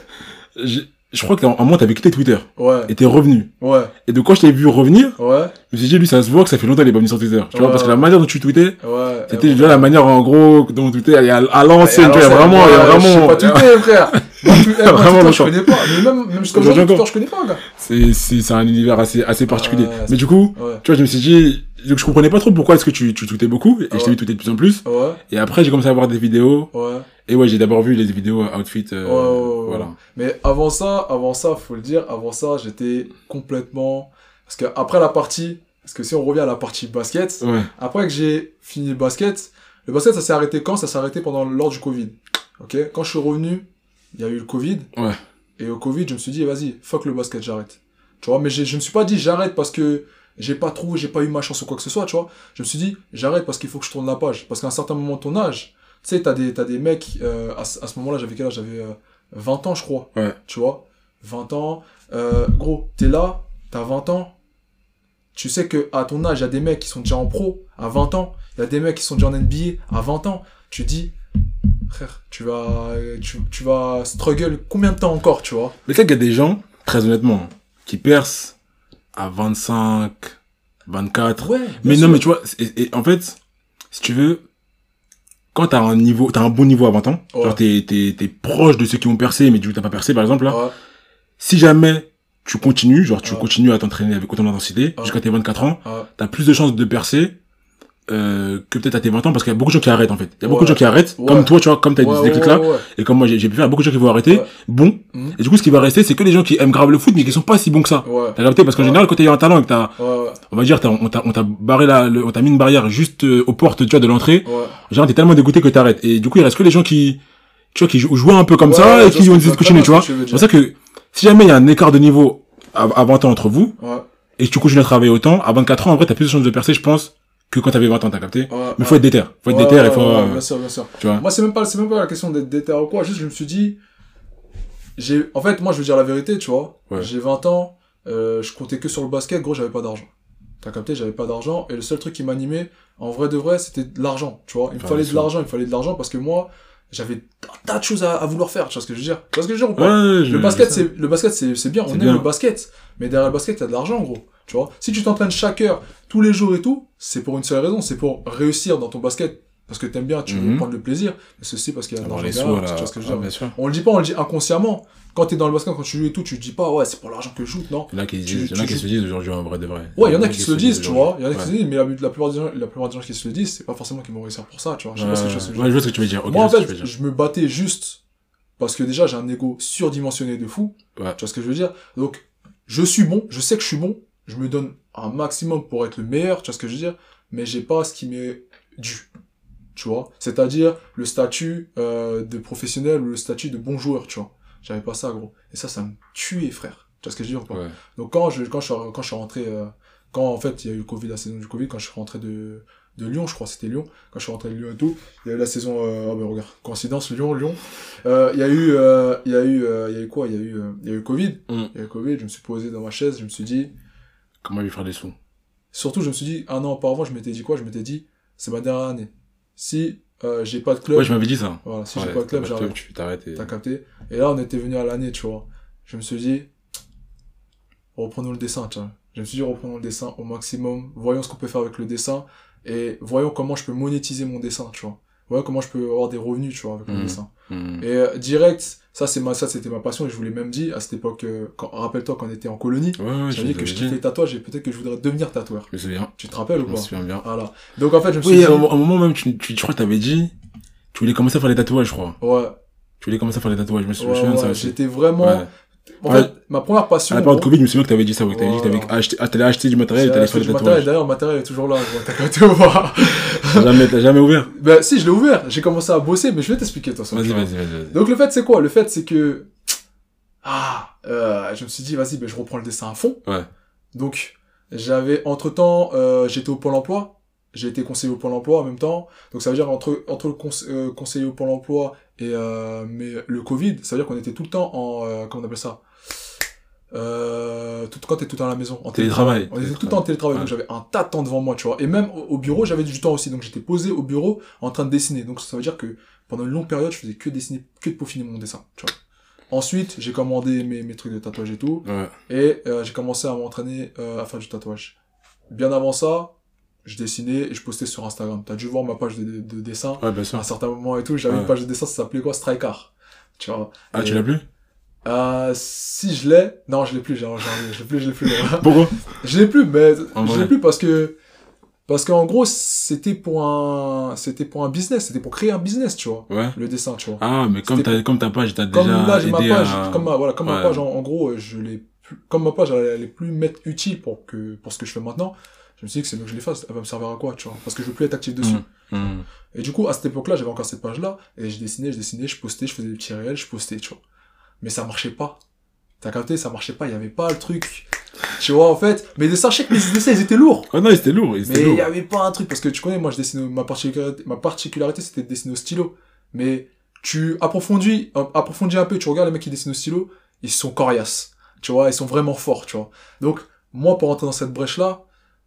j'ai- je crois qu'à un moment, t'avais quitté Twitter ouais, et t'es revenu. ouais, Et de quand je t'ai vu revenir, ouais, je me suis dit, lui, ça se voit que ça fait longtemps qu'il est pas venu sur Twitter. Tu vois, parce que la manière dont tu tweetais, ouais. c'était déjà la manière, en gros, dont tu tweetais à, à l'ancienne, tu vois, vraiment, il y a ouais, vraiment, Je sais pas tweeter, frère. <laughs> Moi, tu- eh, Vraiment Twitter, je connais pas. Mais même, même jusqu'à Aujourd'hui Twitter, je connais pas, gars. c'est, c'est, c'est un univers assez, assez particulier. Mais du coup, Ouais, tu vois, je me suis dit, donc je comprenais pas trop pourquoi est-ce que tu, tu tweetais beaucoup, et je Ouais. t'ai vu tweeter de plus en plus. ouais, Et après, j'ai commencé à voir des vidéos, ouais. et ouais, j'ai d'abord vu les vidéos outfit, euh, Ouais, ouais, ouais, voilà. Mais avant ça, avant ça, faut le dire, avant ça, j'étais complètement, parce que après la partie, parce que si on revient à la partie basket, Ouais, après que j'ai fini le basket, le basket, ça s'est arrêté quand? Ça s'est arrêté pendant, lors du Covid. Ok? Quand je suis revenu, il y a eu le Covid. ouais, Et au Covid, je me suis dit, vas-y, fuck le basket, j'arrête. Tu vois, mais je me suis pas dit, j'arrête parce que j'ai pas trouvé, j'ai pas eu ma chance ou quoi que ce soit, tu vois. Je me suis dit, j'arrête parce qu'il faut que je tourne la page. Parce qu'à un certain moment de ton âge, tu sais, t'as des, t'as des mecs, euh, à, ce- à ce moment-là, j'avais quel âge? J'avais euh, 20 ans, je crois. Ouais. Tu vois, 20 ans. Euh, gros, t'es là, t'as 20 ans. Tu sais que à ton âge, il y a des mecs qui sont déjà en pro à 20 ans. Il y a des mecs qui sont déjà en NBA à 20 ans. Tu dis, frère, tu vas, tu, tu vas struggle combien de temps encore, tu vois? Mais tu sais qu'il y a des gens, très honnêtement, qui percent à 25, 24. Ouais. Mais non, mais tu vois, et, et en fait, si tu veux, quand t'as un niveau, t'as un bon niveau à 20 ans, Ouais. genre t'es, t'es, t'es proche de ceux qui ont percé, mais du coup t'as pas percé, par exemple, là, Ouais, si jamais tu continues, genre tu continues à t'entraîner avec autant d'intensité, jusqu'à tes 24 ans, t'as plus de chances de percer, euh, que peut-être à tes 20 ans, parce qu'il y a beaucoup de gens qui arrêtent, en fait. Il y a beaucoup de gens qui arrêtent, Ouais. comme toi, tu vois, comme dit ce ouais, déclic-là, ouais, ouais. et comme moi j'ai pu faire beaucoup de gens qui vont arrêter, bon, Mhm. et du coup ce qui va rester, c'est que les gens qui aiment grave le foot, mais qui sont pas si bons que ça. Ouais, T'as capté? Parce qu'en général, quand t'as eu un talent et que t'as, on va dire, t'as- on t'a, on t'a barré la, le- on t'a mis une barrière juste euh, aux portes, tu vois, de l'entrée. général, t'es tellement dégoûté que t'arrêtes. Et du coup, il reste que les gens qui, tu vois, qui jou- jouent un peu comme ça et qui ont ce décidé que- de continuer, tu vois. tu C'est pour ça que, si jamais il y a un écart de niveau à, à 20 ans entre vous, et que tu continues à travailler autant, à 24 ans, en vrai, t'as plus de chances de percer, je pense, que quand t'avais 20 ans, t'as capté. ouais. Mais faut être déter. Faut être Ouais, déter ouais, et faut, ouais, euh, bien sûr, bien sûr. tu vois. Moi, c'est même pas, c'est même pas la question d'être déter ou quoi. Juste, je me suis dit, j'ai, en fait, moi, je veux dire la vérité, tu vois. Ouais. J'ai 20 ans, euh, je comptais que sur le basket, gros, j'avais pas d'argent. T'as capté, j'avais pas d'argent, et le seul truc qui m'animait, en vrai de vrai, c'était de l'argent, tu vois. Il me fallait de l'argent, il me fallait de l'argent parce que moi, j'avais un tas de choses à, à vouloir faire, tu vois ce que je veux dire? Tu vois ce que je veux dire ou Ouais, pas? ouais, je- Le basket, c'est, le basket, c'est, c'est bien, on C'est aime bien. le basket. Mais derrière le basket, t'as de l'argent, gros. Tu vois? Si tu t'entraînes chaque heure, tous les jours et tout, c'est pour une seule raison, c'est pour réussir dans ton basket. Parce que t'aimes bien, tu veux Mhm. prendre le plaisir. Mais ceci parce qu'il y a de l'argent derrière, tu vois ce que je veux Ah, dire? On le dit pas, on le dit inconsciemment. Quand t'es dans le basket, quand tu joues et tout, tu te dis pas, ouais, c'est pour l'argent que je joue, non? Il y en a qui, Tu- y en a qui joues- se disent aujourd'hui en vrai de vrai. Ouais, il y en a qui se le disent, tu vois. Il y en a qui se le disent, mais la, la plupart des gens, la plupart des gens qui se le disent, c'est pas forcément qu'ils vont réussir pour ça, tu vois. Je sais pas ce que je veux dire. Ce que tu veux dire. Moi, en fait, je me battais juste parce que déjà, j'ai un ego surdimensionné de fou. Ouais. Tu vois ce que je veux dire? Donc, je suis bon, je sais que je suis bon, je me donne un maximum pour être le meilleur, tu vois ce que je veux dire? Mais j'ai pas ce qui m'est dû. Tu vois? C'est-à-dire le statut euh, de professionnel ou le statut de bon joueur, tu vois. J'avais pas ça, gros. Et ça, ça me tuait, frère. Tu vois ce que je veux dire ou pas? Ouais. Donc quand je quand je suis quand je suis rentré euh, quand en fait il y a eu le Covid la saison du Covid quand je suis rentré de de Lyon je crois c'était Lyon quand je suis rentré de Lyon et tout il y a eu la saison euh, oh ben regarde coïncidence Lyon Lyon Euh, il y a eu euh, il y a eu euh, il y a eu quoi? Il y a eu euh, il y a eu Covid Mm. il y a eu Covid je me suis posé dans ma chaise je me suis dit Comment lui faire des sous? Surtout je me suis dit un an auparavant je m'étais dit quoi? Je m'étais dit c'est ma dernière année si euh, j'ai pas de club Ouais, je m'avais dit ça. voilà si Ouais, j'ai pas de club j'arrête Tu t'arrêtes et... T'as capté Et là, on était venu à l'année, tu vois. Je me suis dit, reprenons le dessin, tu vois. Je me suis dit, reprenons le dessin au maximum. Voyons ce qu'on peut faire avec le dessin. Et voyons comment je peux monétiser mon dessin, tu vois. Voyons comment je peux avoir des revenus, tu vois, avec mon Mhm. dessin. Hmm. Et euh, direct, ça, c'est ma, ça, c'était ma passion. Et je vous l'ai même dit à cette époque, euh, quand, rappelle-toi quand on était en colonie. Ouais, ouais, je J'avais dit me que je kiffais le tatouage et peut-être que je voudrais devenir tatoueur. Je me. Tu te rappelles Je ou me pas souviens bien. Voilà. Donc en fait, je me suis Oui, dit, à un moment- à un moment même, tu, tu, je crois que t'avais dit, tu voulais commencer à faire les tatouages, je crois. ouais, Tu voulais commencer à faire les tatouages, je me je me souviens de ça aussi. j'étais vraiment. En Ouais. fait, ma première passion. À la période gros, Covid, je me souviens que t'avais dit ça, ouais, que t'avais dit que t'avais acheté, ah, t'allais acheter du matériel et t'allais faire des du matériel. tatouages. D'ailleurs, le matériel est toujours là. T'as ou pas T'as jamais, t'as jamais ouvert? Ben, si, je l'ai ouvert. J'ai commencé à bosser, mais je vais t'expliquer, de toute façon. Vas-y, vas-y. vas-y. Donc, le fait, c'est quoi? Le fait, c'est que, ah, euh, je me suis dit, vas-y, ben, je reprends le dessin à fond. Ouais. Donc, j'avais, entre temps, euh, j'étais au Pôle emploi. J'ai été conseiller au Pôle emploi en même temps. Donc, ça veut dire, entre, entre le conse- euh, conseiller au Pôle emploi et, euh, mais le Covid, ça veut dire qu'on était tout le temps en, euh, comment on appelle ça? Euh, tout, quand t'es tout le temps à la maison. En Télétravail. On était tout le temps en télétravail, Ouais. donc j'avais un tas de temps devant moi, tu vois. Et même au, au bureau, j'avais du temps aussi, donc j'étais posé au bureau en train de dessiner. Donc ça veut dire que pendant une longue période, je faisais que dessiner, que de peaufiner mon dessin, tu vois. Ensuite, j'ai commandé mes, mes trucs de tatouage et tout, Ouais. et euh, j'ai commencé à m'entraîner euh, à faire du tatouage. Bien avant ça, je dessinais et je postais sur Instagram. T'as dû voir ma page de, de, de dessin Ouais, bien à sûr. un certain moment et tout. J'avais Ouais. une page de dessin, ça s'appelait quoi? Striker. Tu vois. Ah, Et- tu l'as plus? euh, si je l'ai, non, je l'ai plus, j'ai je l'ai plus, je l'ai plus. <laughs> Pourquoi? Je l'ai plus, mais En je vrai. l'ai plus parce que parce qu'en gros c'était pour un c'était pour un business, c'était pour créer un business, tu vois, Ouais. le dessin, tu vois. Ah, mais comme ta, comme ta page t'a Comme déjà là ma page, à... comme ma voilà, comme ma page en, en gros, je l'ai plus- comme ma page elle, elle est plus mettre utile pour que pour ce que je fais maintenant. Je me suis dit que c'est mieux que je les fasse, elle va me servir à quoi, tu vois, parce que je veux plus être actif dessus. Mmh. Mmh. Et du coup, à cette époque-là, j'avais encore cette page-là, et je dessinais, je dessinais, je postais, je faisais des petits réels, je postais, tu vois. Mais ça marchait pas. T'as capté, ça marchait pas, il y avait pas le truc. Tu vois, en fait, dessins, je sais que mes dessins, ils étaient lourds. Ah non, c'était lourd, c'était Mais il y avait pas un truc, parce que tu connais, moi, je dessine, au- ma particularité, ma particularité, c'était de dessiner au stylo. Mais tu approfondis, approfondis un peu, tu regardes les mecs qui dessinent au stylo, ils sont coriaces. Tu vois, ils sont vraiment forts, tu vois. Donc, moi, pour rentrer dans cette brèche-là,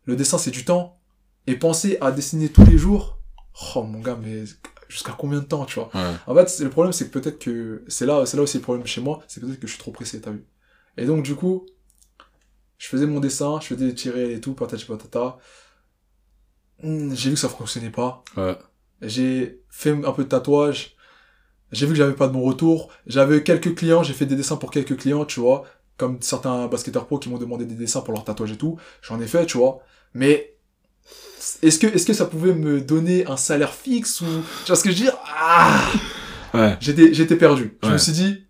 le dessin, c'est du temps. Et penser à dessiner tous les jours, oh, mon gars, mais jusqu'à combien de temps, tu vois? Ouais. En fait, le problème, c'est que peut-être que, c'est là, c'est là aussi le problème chez moi, c'est peut-être que je suis trop pressé, t'as vu? Et donc, du coup, je faisais mon dessin, je faisais des tirés et tout, patati patata. Hmm, J'ai vu que ça fonctionnait pas. Ouais. J'ai fait un peu de tatouage. J'ai vu que j'avais pas de bon retour. J'avais quelques clients, j'ai fait des dessins pour quelques clients, tu vois. Comme certains basketteurs pro qui m'ont demandé des dessins pour leur tatouage et tout. J'en ai fait, tu vois. Mais, est-ce que, est-ce que ça pouvait me donner un salaire fixe ou, tu vois ce que je veux dire? Ah! Ouais. J'étais, j'étais perdu. Je Ouais. me suis dit,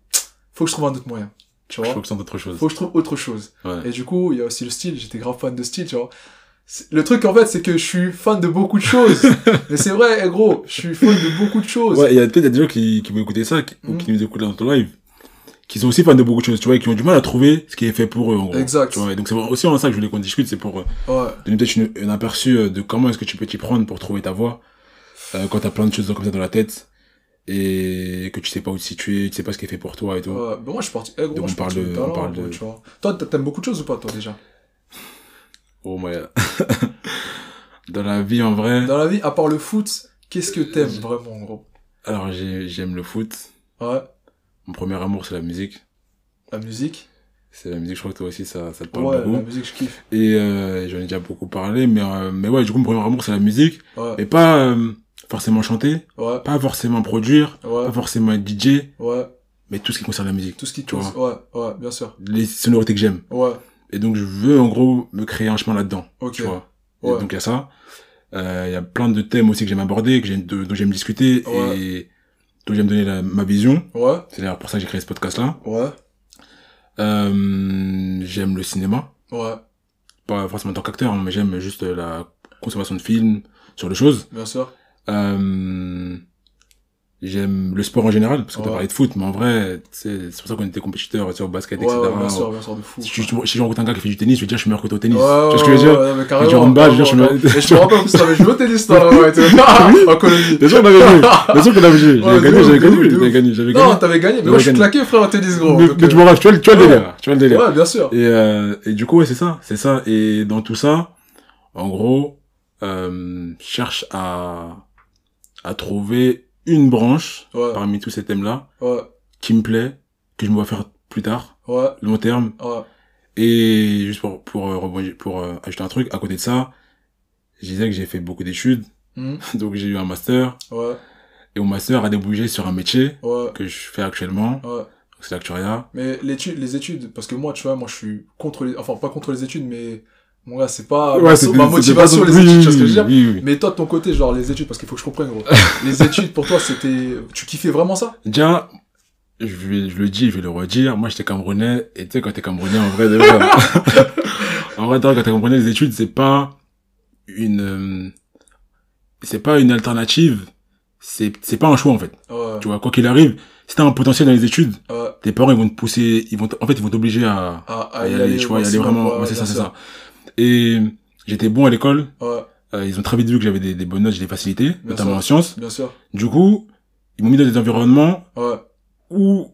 faut que je trouve un autre moyen. Tu Je vois? faut que c'est autre chose. Faut que je trouve autre chose. Ouais. Et du coup, il y a aussi le style. J'étais grave fan de style, tu vois. Le truc, en fait, c'est que je suis fan de beaucoup de choses. <laughs> Mais c'est vrai, gros, je suis fan de beaucoup de choses. Ouais, il y a peut-être des gens qui, qui vont écouter ça, qui, ou Mhm. qui nous écoutent dans ton live, qui sont aussi fans de beaucoup de choses, tu vois, et qui ont du mal à trouver ce qui est fait pour eux, en gros. Exact. Tu vois, et donc c'est aussi en ça que je voulais qu'on discute, c'est pour euh, Ouais. donner peut-être une- un aperçu euh, de comment est-ce que tu peux t'y prendre pour trouver ta voie, euh, quand t'as plein de choses comme ça dans la tête, et que tu sais pas où te situer, tu sais pas ce qui est fait pour toi et tout. Ouais, bah moi je suis parti. Eh, gros, Donc, moi, on parle de- talent, on parle de- tu vois. Toi, t'a- t'aimes beaucoup de choses ou pas, toi, déjà? Oh, moi, <laughs> dans la vie, en vrai, Dans la vie, à part le foot, qu'est-ce que t'aimes vraiment, gros? Alors j'ai- j'aime le foot. Ouais, Mon premier amour, c'est la musique. la musique? C'est la musique, je crois que toi aussi, ça, ça te parle Ouais, beaucoup. la musique, je kiffe. Et euh, j'en ai déjà beaucoup parlé, mais, euh, mais ouais, du coup, mon premier amour, c'est la musique. Ouais, Et pas euh, forcément chanter, ouais, pas forcément produire, ouais, pas forcément être DJ, ouais. mais tout ce qui concerne la musique. Tout ce qui Tu tourne. Ouais, ouais, bien sûr. Les sonorités que j'aime. Ouais, Et donc, je veux, en gros, me créer un chemin là-dedans. ok. Tu vois. Et donc, il y a ça. Euh, Il y a plein de thèmes aussi que j'aime aborder, que j'aime, dont j'aime discuter, J'aime donner la- ma vision. Ouais, C'est d'ailleurs pour ça que j'ai créé ce podcast-là. ouais, Euh, j'aime le cinéma. ouais, Pas forcément en tant qu'acteur, hein, mais j'aime juste la consommation de films, sur les choses. bien sûr. Euh, j'aime le sport en général, parce que t'as Ouais. parlé de foot, mais en vrai, c'est c'est pour ça qu'on était compétiteurs, tu sais, au basket, Ouais, etc. ouais, bien sûr, bien sûr, de fou. Si tu, si je rencontre un gars qui fait du tennis, je vais dire je suis meilleur que toi au tennis. Tu vois ce que je veux dire ouais, carrément, du handball, je veux dire, je me- Et je me rappelle en plus, t'avais joué au tennis, toi, <laughs> ouais, en colonie. Bien sûr qu'on avait joué, bien sûr qu'on avait joué. J'avais gagné, j'avais gagné, j'avais gagné, Non, t'avais gagné, mais moi, je suis claqué, frère, en tennis, gros. Mais, tu m'en tu vois, le- tu vois le ouais. délire, tu vois le délire. Ouais, bien sûr. Et, euh, et du coup, ouais, c'est ça, c'est ça. Et dans tout ça, en gros, euh, je cherche à, à trouver une branche Ouais, parmi tous ces thèmes-là ouais, qui me plaît, que je me vois faire plus tard, ouais, long terme. Et juste pour, pour, euh, rebondir- pour euh, ajouter un truc, à côté de ça, je disais que j'ai fait beaucoup d'études, Hmm, <laughs> donc j'ai eu un master, et mon master a débouché sur un métier que je fais actuellement, c'est l'actuariat. Mais l'étude, les études, parce que moi, tu vois, moi, je suis contre les, enfin, pas contre les études, mais, mon gars, c'est pas ma, c'était- ma c'était motivation, pas- les oui, études, tu vois ce que je veux dire. Oui, oui. Mais toi, de ton côté, genre, les études, parce qu'il faut que je comprenne, gros. <laughs> les études, pour toi, c'était, tu kiffais vraiment ça? Déjà, je, vais, je le dis, je vais le redire. Moi, j'étais Camerounais. Et tu sais, quand t'es Camerounais, en vrai, de vrai, <laughs> en vrai, quand t'es Camerounais, les études, c'est pas une, euh, c'est pas une alternative. C'est, c'est pas un choix, en fait. Ouais. Tu vois, quoi qu'il arrive, si t'as un potentiel dans les études, Ouais. tes parents, ils vont te pousser, ils vont, en fait, ils vont t'obliger à, À, à y aller, tu vois, y aller vraiment, ouais, ouais, c'est ça, c'est ça. Et j'étais bon à l'école. Ouais, Euh, ils ont très vite vu que j'avais des, des bonnes notes, j'ai des facilités, notamment sûr. en sciences. bien sûr. Du coup, ils m'ont mis dans des environnements Ouais, où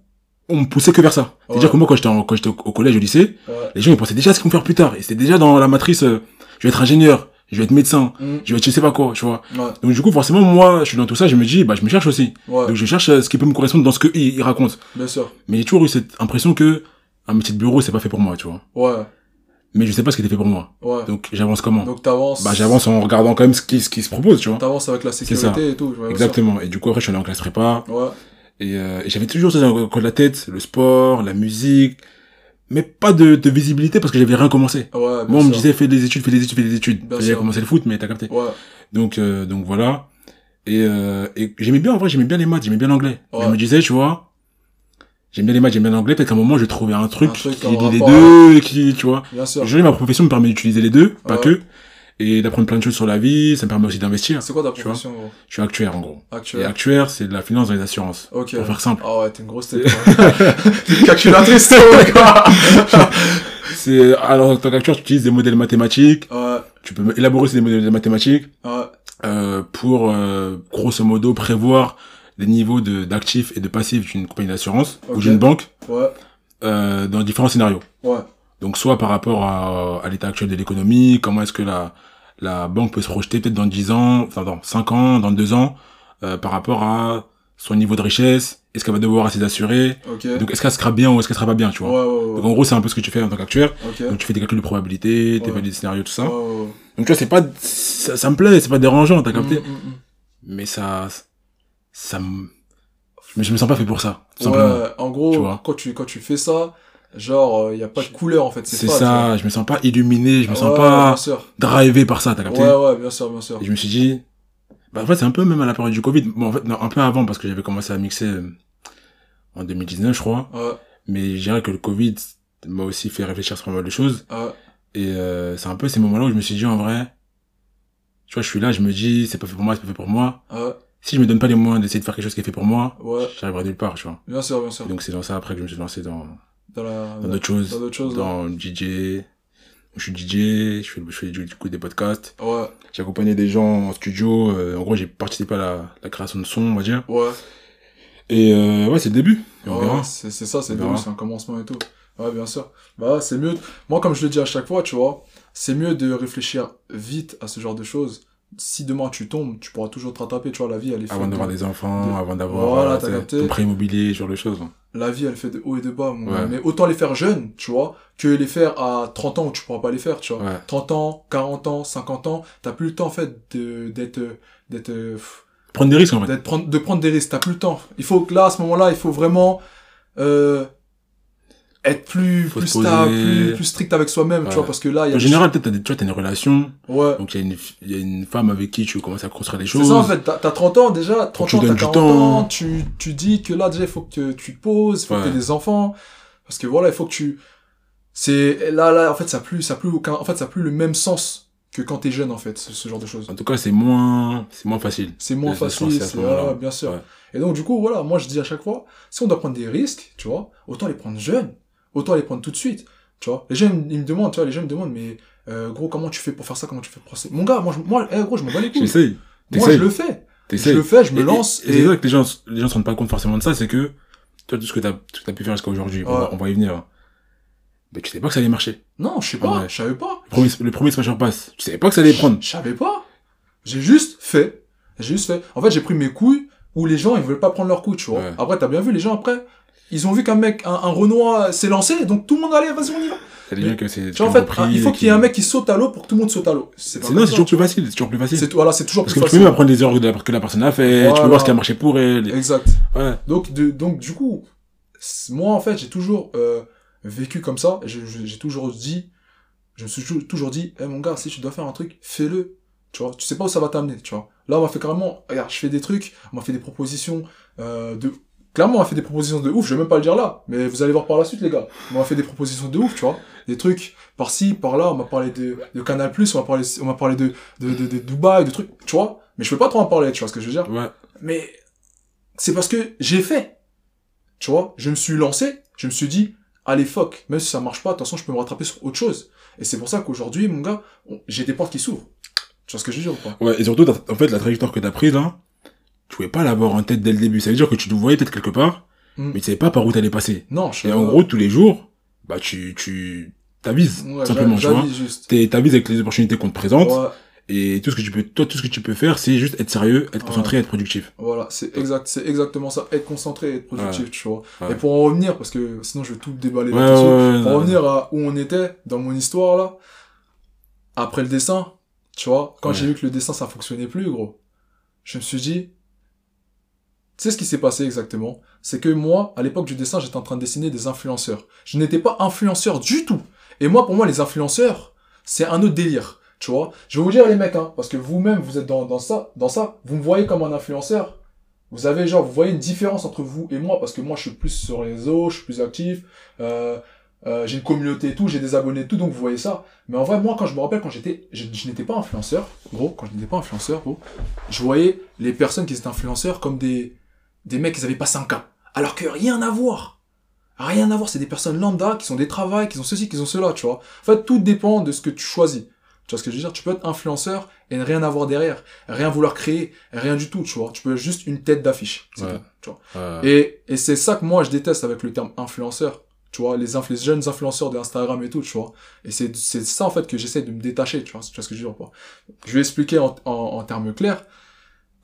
on me poussait que vers ça. C'est-à-dire Ouais. que moi, quand j'étais en- quand j'étais au, au collège, au lycée, ouais. les gens, ils pensaient déjà à ce qu'ils vont faire plus tard. Et c'était déjà dans la matrice, euh, je vais être ingénieur, je vais être médecin, Mm. je vais être je sais pas quoi, tu vois. Ouais, Donc, du coup, forcément, moi, je suis dans tout ça, je me dis, bah, je me cherche aussi. ouais, Donc, je cherche euh, ce qui peut me correspondre dans ce qu'ils ils racontent. bien sûr. Mais j'ai toujours eu cette impression que un métier de bureau, c'est pas fait pour moi, tu vois. Ouais, Mais je sais pas ce qui était fait pour moi. ouais. Donc, j'avance comment? Donc t'avances. bah, j'avance en regardant quand même ce qui, ce qui se propose, tu vois. T'avances avec la sécurité et tout. bien sûr. Exactement. Et du coup, après, je suis allé en classe prépa. Ouais, Et, euh, et j'avais toujours ça dans le coin de la tête, le sport, la musique, mais pas de, de visibilité parce que j'avais rien commencé. ouais, Moi, on me disait, fais des études, fais des études, fais des études. J'avais commencé le foot, mais t'as capté. Ouais, Donc, euh, donc voilà. Et, euh, et j'aimais bien, en vrai, j'aimais bien les maths, j'aimais bien l'anglais. Ouais. Je me disais, tu vois, j'aime bien les maths, j'aime bien l'anglais, peut-être qu'à un moment, je vais trouver un truc, Un truc qui lie les deux, et qui, tu vois. bien sûr. Aujourd'hui, ma profession me permet d'utiliser les deux, pas Ouais. que, et d'apprendre plein de choses sur la vie, ça me permet aussi d'investir. C'est quoi ta profession gros? Je suis actuaire, en gros. Et actuelle actuaire, c'est de la finance dans les assurances. Ok. Pour faire simple. Ah ouais, t'es une grosse tête. <laughs> T'es une calculatrice, toi, quoi. <laughs> C'est, alors, en tant qu'acteur, tu utilises des modèles mathématiques, Ouais, tu peux élaborer ces modèles mathématiques, ouais, euh, pour, euh, grosso modo, prévoir les niveaux de, d'actifs et de passifs d'une compagnie d'assurance ou d'une banque, ouais, euh, dans différents scénarios. ouais. Donc, soit par rapport à, à l'état actuel de l'économie, comment est-ce que la, la banque peut se projeter peut-être dans 10 ans, enfin, dans 5 ans, dans 2 ans, euh, par rapport à son niveau de richesse, est-ce qu'elle va devoir assez assurés, Ok. donc est-ce qu'elle sera bien ou est-ce qu'elle sera pas bien, tu Ouais, vois. ouais, Donc, en gros, c'est un peu ce que tu fais en tant qu'actuaire. Ok. Donc, tu fais des calculs de probabilité, tu des scénarios, tout ça. Donc tu vois, c'est pas, ça, ça me plaît, c'est pas dérangeant, t'as capté? Mm, mm, mm. Mais ça, ça me, mais je me sens pas fait pour ça, tout Ouais, simplement. en gros, Tu quand tu, quand tu fais ça, genre, il y a pas de couleur, en fait, c'est ça. je me sens pas illuminé, je me sens Ouais, pas drivé par ça, t'as capté. Ouais, ouais, bien sûr, bien sûr. Et je me suis dit, bah en fait c'est un peu même à la période du Covid, bon en fait non, un peu avant parce que j'avais commencé à mixer euh, en 2019 je crois, Ouais, mais je dirais que le Covid m'a aussi fait réfléchir sur pas mal de choses. ouais, Et euh, c'est un peu ces moments-là où je me suis dit en vrai, tu vois, je suis là, je me dis, c'est pas fait pour moi, c'est pas fait pour moi. Si je me donne pas les moyens d'essayer de faire quelque chose qui est fait pour moi, ouais, j'arriverai nulle part, tu vois. bien sûr, bien sûr. Et donc c'est dans ça après que je me suis lancé dans, Dans la, dans d'autres choses, dans d'autres choses, dans le DJ. Je suis DJ, je fais, je fais du coup des podcasts. Ouais, J'ai accompagné des gens en studio. euh, en gros, j'ai participé à la, la création de son, on va dire. ouais. Et euh, ouais, c'est le début. Et on Ouais, verra. c'est c'est ça, c'est le début, c'est un commencement et tout. Ouais, bien sûr. Bah, c'est mieux. Moi, comme je le dis à chaque fois, tu vois, c'est mieux de réfléchir vite à ce genre de choses. Si demain tu tombes, tu pourras toujours te rattraper, tu vois, la vie, elle est faite Avant d'avoir de- des enfants, de- avant d'avoir Voilà, euh, ton prêt immobilier, genre de choses. La vie, elle fait de haut et de bas, mon Ouais. gars. Mais autant les faire jeunes, tu vois, que les faire à 30 ans où tu pourras pas les faire, tu vois. Ouais. 30 ans, 40 ans, 50 ans, t'as plus le temps, en fait, de, d'être, d'être, euh, Prendre des risques, en fait. de prendre des risques. T'as plus le temps. Il faut que là, à ce moment-là, il faut vraiment, euh, être plus, Faut plus stable, plus, plus strict avec soi-même, Ouais. tu vois, parce que là, il y a En général, peut-être, tu vois, t'as une relation. Ouais. Donc, il y, y a une femme avec qui tu commences à construire des C'est choses. ça, en fait. T'as, t'as 30 ans, déjà. 30 tu ans, t'as donnes du 40 temps. ans. Tu, tu dis que là, déjà, il faut que tu te poses, il faut Ouais. que t'aies des enfants. Parce que voilà, il faut que tu, c'est, là, là, en fait, ça a plus, ça a plus aucun, en fait, ça a plus le même sens que quand t'es jeune, en fait, ce, ce genre de choses. En tout cas, c'est moins, c'est moins facile. C'est moins facile, c'est, ce bien sûr. Ouais. Et donc, du coup, voilà, moi, je dis à chaque fois, si on doit prendre des risques, tu vois, autant les prendre jeunes, autant les prendre tout de suite, tu vois. Les gens, ils me- demandent, tu vois, les gens me demandent, mais, euh, gros, comment tu fais pour faire ça, comment tu fais pour ça Mon gars, moi, je, moi, eh, gros, je m'en bats les couilles. J'essaye. Moi, je le fais. Je le fais, je me lance. Et, et c'est vrai que les gens, les gens se rendent pas compte forcément de ça, c'est que, toi, tout ce que t'as, tout ce que t'as pu faire jusqu'à aujourd'hui, on, Ouais. va, on va y venir. Mais tu savais pas que ça allait marcher. Non, je sais pas, Ouais. je savais pas. Le premier, le premier smash pass, tu savais pas que ça allait prendre. Je savais pas. J'ai juste fait. J'ai juste fait. En fait, j'ai pris mes couilles où les gens, ils veulent pas prendre leurs couilles, tu vois. Ouais. Après, t'as bien vu, les gens, après, ils ont vu qu'un mec, un, un Renoir s'est lancé, donc tout le monde, allez, vas-y, on y va. Mais- que Tu vois, en fait, il faut qu'il y ait un mec qui saute à l'eau pour que tout le monde saute à l'eau. C'est toujours plus facile, c'est toujours plus facile. C'est, voilà, c'est toujours Parce plus que tu peux même apprendre des erreurs de la- que la personne a fait, tu peux Voilà. voir ce qui a marché pour elle. Exact. Ouais. Donc, de, donc du coup, moi, en fait, j'ai toujours euh, vécu comme ça. J'ai toujours dit, je me suis toujours- dit, eh mon gars, si tu dois faire un truc, fais-le. Tu vois, tu sais pas où ça va t'amener, tu vois. Là, on m'a fait carrément, regarde, je fais des trucs, on m'a fait des propositions euh, de clairement, on m'a fait des propositions de ouf, je vais même pas le dire là, mais vous allez voir par la suite, les gars. On m'a fait des propositions de ouf, tu vois. Des trucs par-ci, par-là, on m'a parlé de, de Canal+, on m'a parlé, on m'a parlé de, de, de, de Dubaï, de trucs, tu vois. Mais je peux pas trop en parler, tu vois ce que je veux dire. Ouais. Mais c'est parce que j'ai fait. Tu vois, je me suis lancé, je me suis dit, allez fuck, même si ça marche pas, de toute façon, je peux me rattraper sur autre chose. Et c'est pour ça qu'aujourd'hui, mon gars, j'ai des portes qui s'ouvrent. Tu vois ce que je veux dire ou pas? Ouais, et surtout, en fait, la trajectoire que t'as prise, là, tu pouvais pas l'avoir en tête dès le début. Ça veut dire que tu te voyais peut-être quelque part, Mm. mais tu savais pas par où t'allais passer. Non, je Et en gros, tous les jours, bah, tu, tu, t'avises, ouais, simplement, tu vois. T'avises avec les opportunités qu'on te présente, Ouais, et tout ce que tu peux, toi, tout ce que tu peux faire, c'est juste être sérieux, être Ouais. concentré, être productif. voilà, c'est exact, c'est exactement ça. Être concentré, être productif, tu vois. Ouais. Et pour en revenir, parce que sinon je vais tout déballer là-dessus. Pour ouais. revenir à où on était dans mon histoire là, après le dessin, tu vois, quand j'ai vu que le dessin ça fonctionnait plus, gros, je me suis dit, tu sais ce qui s'est passé exactement? C'est que moi, à l'époque du dessin, j'étais en train de dessiner des influenceurs. Je n'étais pas influenceur du tout. Et moi, pour moi, les influenceurs, c'est un autre délire. Tu vois? Je vais vous dire les mecs, hein, parce que vous-même, vous êtes dans, dans ça, dans ça, vous me voyez comme un influenceur. Vous avez genre, vous voyez une différence entre vous et moi, parce que moi, je suis plus sur les réseaux, je suis plus actif, euh, euh, j'ai une communauté et tout, j'ai des abonnés et tout, donc vous voyez ça. Mais en vrai, moi, quand je me rappelle, quand j'étais, je, je n'étais pas influenceur, gros, quand je n'étais pas influenceur, gros, je voyais les personnes qui étaient influenceurs comme des, des mecs qui avaient pas 5K. Alors que rien à voir. Rien à voir, c'est des personnes lambda qui sont des travails, qui ont ceci, qui ont cela, tu vois. En fait, tout dépend de ce que tu choisis. Tu vois ce que je veux dire? Tu peux être influenceur et ne rien avoir derrière, rien vouloir créer, rien du tout, tu vois. Tu peux être juste une tête d'affiche, c'est Ouais. tout, tu vois. Ouais. Et, et c'est ça que moi je déteste avec le terme influenceur. Tu vois, les, jeunes influenceurs d'Instagram et tout, tu vois. Et c'est c'est ça en fait que j'essaie de me détacher, tu vois, tu vois ce que je veux dire ou pas? Je vais expliquer en, en, en termes clairs.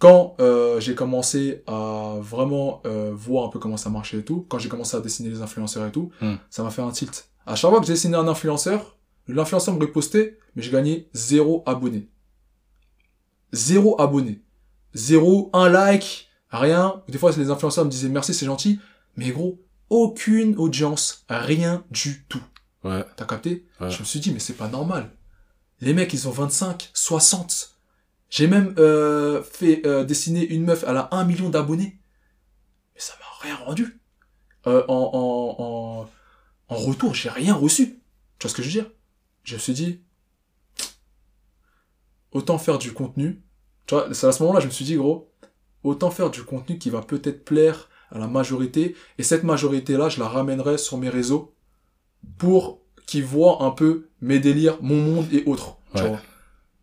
Quand euh, j'ai commencé à vraiment euh, voir un peu comment ça marchait et tout, quand j'ai commencé à dessiner les influenceurs et tout, Hmm. ça m'a fait un tilt. À chaque fois que j'ai dessiné un influenceur, l'influenceur me repostait, mais je gagnais zéro abonné. Zéro abonné. Zéro, un like, rien. Des fois, les influenceurs me disaient merci, c'est gentil. Mais gros, aucune audience, rien du tout. Ouais. T'as capté? Ouais. Je me suis dit, mais c'est pas normal. Les mecs, ils ont 25, 60. J'ai même euh, fait euh, dessiner une meuf, elle a un million d'abonnés. Mais ça m'a rien rendu. Euh, en, en, en, en retour, j'ai rien reçu. Tu vois ce que je veux dire? Je me suis dit, autant faire du contenu. Tu vois, c'est à ce moment-là, je me suis dit, gros, autant faire du contenu qui va peut-être plaire à la majorité. Et cette majorité-là, je la ramènerai sur mes réseaux pour qu'ils voient un peu mes délires, mon monde et autres. tu Ouais. vois.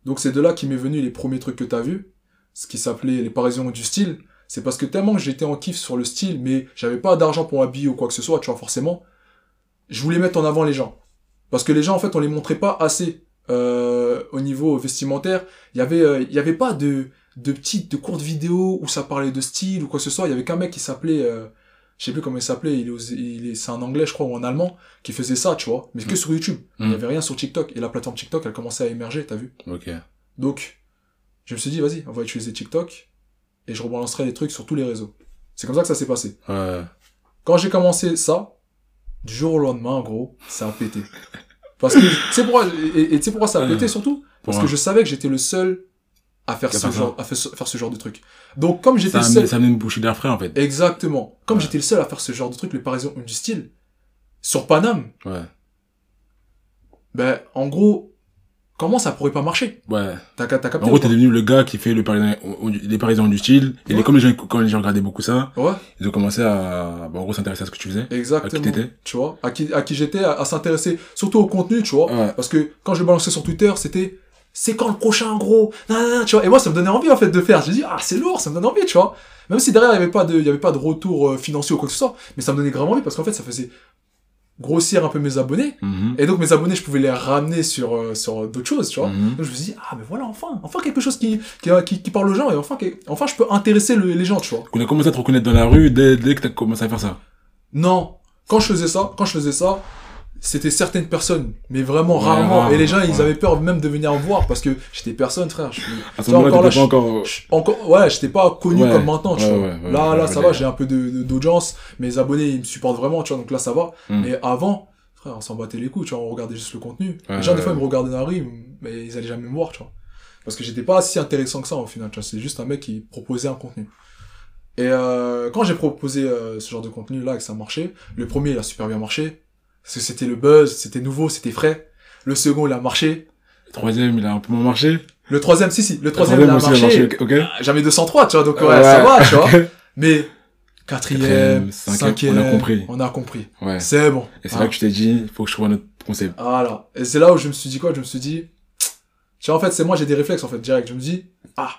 Donc c'est de là qu'est m'est venu les premiers trucs que t'as vu, ce qui s'appelait les Parisiens du style. C'est parce que tellement que j'étais en kiff sur le style, mais j'avais pas d'argent pour m'habiller ou quoi que ce soit, tu vois, forcément. Je voulais mettre en avant les gens. Parce que les gens, en fait, on les montrait pas assez euh, au niveau vestimentaire. Il y avait, euh, il y avait pas de, de petites, de courtes vidéos où ça parlait de style ou quoi que ce soit. Il y avait qu'un mec qui s'appelait, euh, je sais plus comment il s'appelait, il est, il est, c'est un anglais, je crois, ou en allemand, qui faisait ça, tu vois, mais que Mm. sur YouTube. Il Mm. y avait rien sur TikTok. Et la plateforme TikTok, elle commençait à émerger, t'as vu Ok. Donc, je me suis dit, vas-y, on va utiliser TikTok et je rebalancerai les trucs sur tous les réseaux. C'est comme ça que ça s'est passé. Ouais. Quand j'ai commencé ça, du jour au lendemain, en gros, ça a pété. Parce que, tu sais pourquoi, et tu sais pourquoi ça a pété surtout? Parce que je savais que j'étais le seul à faire ce genre, à faire ce, faire ce genre de truc. Donc, comme j'étais le seul, ça une bouchée d'air frais, en fait. exactement, comme Ouais. j'étais le seul à faire ce genre de truc, les Parisiens ont du style, sur Paname, Ouais. ben, en gros, comment ça pourrait pas marcher? Ouais. T'as, t'as capté? En gros, t'es devenu le gars qui fait le parisien, les parisiens du style. Et les, comme les gens, quand les gens regardaient beaucoup ça, Ouais. ils ont commencé à, bah, en gros, s'intéresser à ce que tu faisais. Exactement. À qui t'étais Tu vois, à qui, à qui j'étais, à, à s'intéresser surtout au contenu, tu vois? Ouais. Parce que quand je balançais sur Twitter, c'était c'est quand le prochain gros? Tu vois. Et moi, ça me donnait envie en fait de faire. J'ai dit ah c'est lourd, ça me donne envie, tu vois. Même si derrière il y avait pas de, il y avait pas de retour euh, financier ou quoi que ce soit, mais ça me donnait grave envie parce qu'en fait ça faisait grossir un peu mes abonnés. Mhm. Et donc mes abonnés, je pouvais les ramener sur euh, sur d'autres choses, tu vois. Mhm. Donc je me suis dit ah mais voilà enfin, enfin quelque chose qui qui, qui, qui parle aux gens et enfin qui- enfin je peux intéresser le- les gens, tu vois. On a commencé à te reconnaître dans la rue dès, dès que t'as commencé à faire ça. Non. Quand je faisais ça, quand je faisais ça, c'était certaines personnes, mais vraiment Ouais, rarement. rare, et les gens, ils avaient peur même de venir me voir parce que j'étais personne, frère. Je À ce moment-là, encore là, t'étais pas encore... je- encore, ouais, j'étais pas connu comme maintenant, tu vois. là, là, ça va, j'ai un peu de, de- d'audience. Mes abonnés, ils me supportent vraiment, tu vois. Donc là, ça va. Mm. Mais avant, frère, on s'en battait les couilles, tu vois. On regardait juste le contenu. Les gens, des fois, ils me regardaient dans la rue, mais ils allaient jamais me voir, tu vois. Parce que j'étais pas si intéressant que ça, au final, tu vois. C'est juste un mec qui proposait un contenu. Et euh, quand j'ai proposé euh, ce genre de contenu là et que ça marchait, le premier il a super bien marché parce que c'était le buzz, c'était nouveau, c'était frais. Le second il a marché. Le troisième, il a un peu moins marché. Le troisième, si si, le troisième, il a aussi, marché. ok. Ah, J'avais 203, tu vois, donc ouais, Ouais, ça va, tu vois. <laughs> Mais quatrième, cinquième, on a compris. On a compris. Ouais. C'est bon. Et c'est là que tu t'es dit, il faut que je trouve un autre concept. Voilà. Et c'est là où je me suis dit quoi? Je me suis dit, tu vois, en fait, c'est moi, j'ai des réflexes, en fait, direct. Je me dis, ah,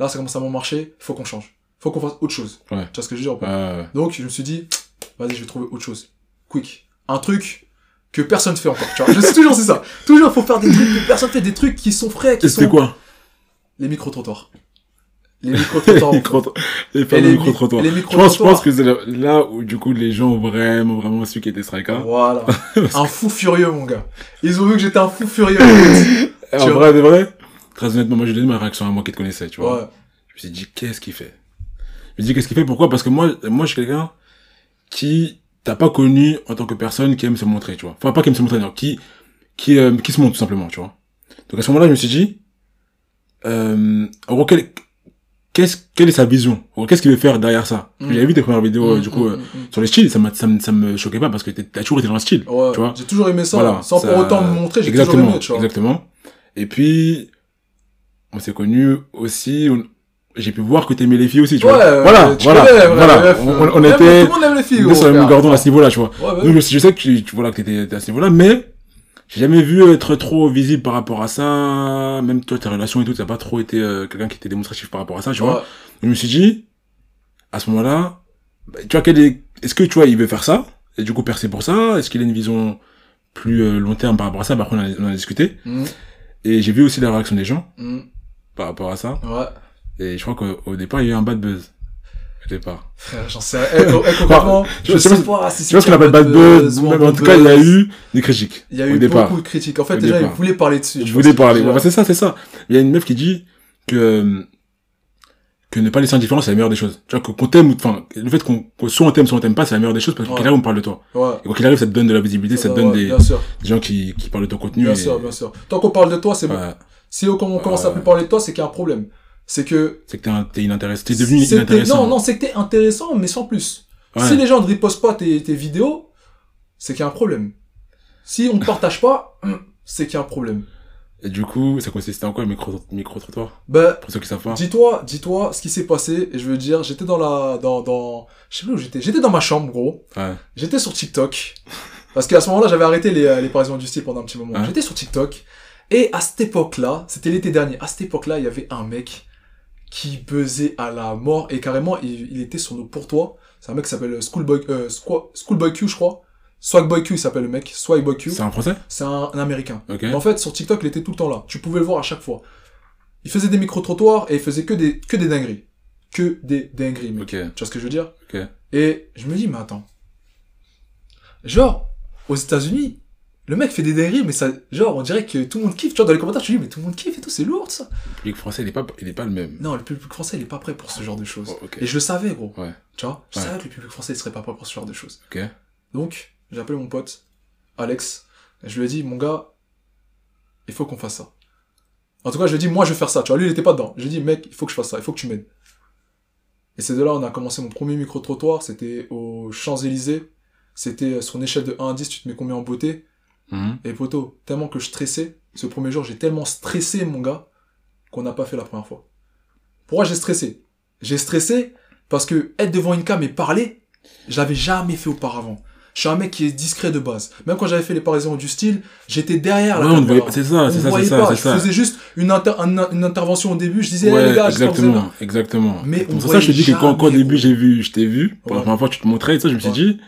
là, ça commence à m'en marcher, faut qu'on change. Faut qu'on fasse autre chose. Ouais. Tu vois ce que je veux dire Ouais, ouais. Donc, je me suis dit, vas-y, je vais trouver autre chose. Quick. Un truc que personne fait encore, tu vois. Je sais toujours, c'est ça. Toujours, faut faire des trucs que personne fait, des trucs qui sont frais, qui Et c'était sont... quoi Les micro-trottoirs. Les micro-trottoirs. <laughs> Les micro- les fameux les mi- micro-trottoirs. les Je pense, je pense que c'est là, où, du coup, les gens ont vraiment, vraiment su qui était Striker. Voilà. <laughs> un fou furieux, mon gars. Ils ont vu que j'étais un fou furieux. En <laughs> vois. vrai, de vrai, très honnêtement, moi, je lui ai donné ma réaction à moi qui te connaissais, tu vois. ouais. Je me suis dit, qu'est-ce qu'il fait? Je me suis dit, qu'est-ce qu'il fait? Pourquoi? Parce que moi, moi, je suis quelqu'un qui t'as pas connu en tant que personne qui aime se montrer, tu vois. Enfin, pas qui aime se montrer, non, qui, qui, euh, qui se montre, tout simplement, tu vois. Donc, à ce moment-là, je me suis dit, euh, en gros, quel, qu'est-ce, quelle est sa vision? Qu'est-ce qu'il veut faire derrière ça? Parce que Mm. J'avais vu tes premières vidéos, euh, Mm, du coup, mm, euh, mm, mm. sur les styles, ça, ça, me- ça me choquait pas parce que t'as toujours été dans le style. Ouais, tu vois. j'ai toujours aimé ça, Voilà, sans ça- pour autant me montrer, j'ai toujours aimé, tu vois. Exactement. Et puis, on s'est connus aussi, on- j'ai pu voir que t'aimais les filles aussi, tu Ouais, vois. Voilà, tu voilà, connais, voilà. On, on- était, Tout le monde aime les filles, on était sur le même cordon à ce niveau-là, tu vois. Ouais, ouais. Donc, je, sais que tu, tu, voilà, que t'étais à ce niveau-là, mais j'ai jamais vu être trop visible par rapport à ça. Même toi, tes relations et tout, t'as pas trop été euh, quelqu'un qui était démonstratif par rapport à ça, tu vois. Ouais. Je me suis dit, à ce moment-là, bah, tu vois, quel est, est-ce que tu vois, il veut faire ça? Et du coup percer pour ça? Est-ce qu'il a une vision plus euh, long terme par rapport à ça? Bah, après, on a, on en a discuté Mm, et j'ai vu aussi la réaction des gens mm, par rapport à ça. ouais. Et je crois qu'au au départ, il y a eu un bad buzz. Au départ. Frère, j'en sais rien. Eh, eh, concrètement, je vois, sais c'est pas si c'est qu'on appelle un bad buzz, ou même, en tout cas, il y a eu des critiques. Il y a au eu départ. beaucoup de critiques. En fait, Au déjà, départ. ils voulaient parler dessus. Je ce que parler. je c'est ça, c'est ça. Il y a une meuf qui dit que, euh, que ne pas laisser indifférent, c'est la meilleure des choses. Tu vois, qu'on t'aime, enfin, le fait qu'on, que soit on t'aime, soit on t'aime pas, c'est la meilleure des choses parce que Ouais. qu'il arrive, on parle de toi. Ouais. Et quoi qu'il arrive, ça te donne de la visibilité, ça, te donne ouais, des, gens qui, qui parlent de ton contenu. bien et- sûr, bien sûr. Tant qu'on parle de toi, c'est bon. Si on, commence à plus parler de toi, c'est qu'il y a un problème. C'est que... C'est que t'es, inintéressant. T'es devenu inintéressant. Non, non, c'est que t'es intéressant, mais sans plus. Ouais. Si les gens ne repostent pas tes, tes vidéos, c'est qu'il y a un problème. Si on ne partage pas, <clears throat> c'est qu'il y a un problème. Et du coup, ça consistait en quoi, le micro, micro-trottoir? Ben, Pour ceux qui savent pas. dis-toi, dis-toi ce qui s'est passé, et je veux dire, j'étais dans la, dans, dans, je sais plus où j'étais, j'étais dans ma chambre, gros. Ouais. J'étais sur TikTok. Parce qu'à ce moment-là, j'avais arrêté les, les parisiens du style pendant un petit moment. Ouais. J'étais sur TikTok. Et à cette époque-là, c'était l'été dernier, à cette époque-là, il y avait un mec qui buzzait à la mort. Et carrément, il, il était sur nos pourtois. C'est un mec qui s'appelle Schoolboy, euh, Schoolboy Q, je crois. Swagboy Q, il s'appelle le mec. Swagboy Q. C'est un français? C'est un, un américain. Ok. Mais en fait, sur TikTok, il était tout le temps là. Tu pouvais le voir à chaque fois. Il faisait des micro-trottoirs et il faisait que des, que des dingueries. Que des dingueries, mec. Ok. Tu vois ce que je veux dire? Ok. Et je me dis, mais attends. Genre, aux États-Unis, le mec fait des dingueries, mais ça, genre, on dirait que tout le monde kiffe. Tu vois, dans les commentaires, tu dis, mais tout le monde kiffe et tout, c'est lourd, ça. Le public français, il est pas, il est pas le même. Non, le public français, il est pas prêt pour ce genre de choses. Oh. Et je le savais, gros. Ouais. Tu vois, je Ouais. savais que le public français, il serait pas prêt pour ce genre de choses. Ok. Donc, j'ai appelé mon pote, Alex, et je lui ai dit, mon gars, il faut qu'on fasse ça. En tout cas, je lui ai dit, moi, je vais faire ça. Tu vois, lui, il était pas dedans. Je lui ai dit, mec, il faut que je fasse ça, il faut que tu m'aides. Et c'est de là, on a commencé mon premier micro-trottoir, c'était aux Champs-Élysées. C'était sur une échelle de 1 à 10, tu te mets combien en beauté? Mhm. Et poto, tellement que je stressais, ce premier jour, j'ai tellement stressé, mon gars, qu'on n'a pas fait la première fois. Pourquoi j'ai stressé? J'ai stressé parce que être devant une cam et parler, je l'avais jamais fait auparavant. Je suis un mec qui est discret de base. Même quand j'avais fait les parisiens du style, j'étais derrière Ouais, la on ne caméra. c'est ça, c'est ça, c'est ça, Je ça. faisais juste une, inter- un- une intervention au début, je disais, hey, Ouais, les gars, allez bien. exactement, exactement. Mais C'est on pour ça je te dis que quand, quand au début j'ai vu, je t'ai vu, pour la Ouais. première fois tu te montrais et ça, je me suis Ouais. dit,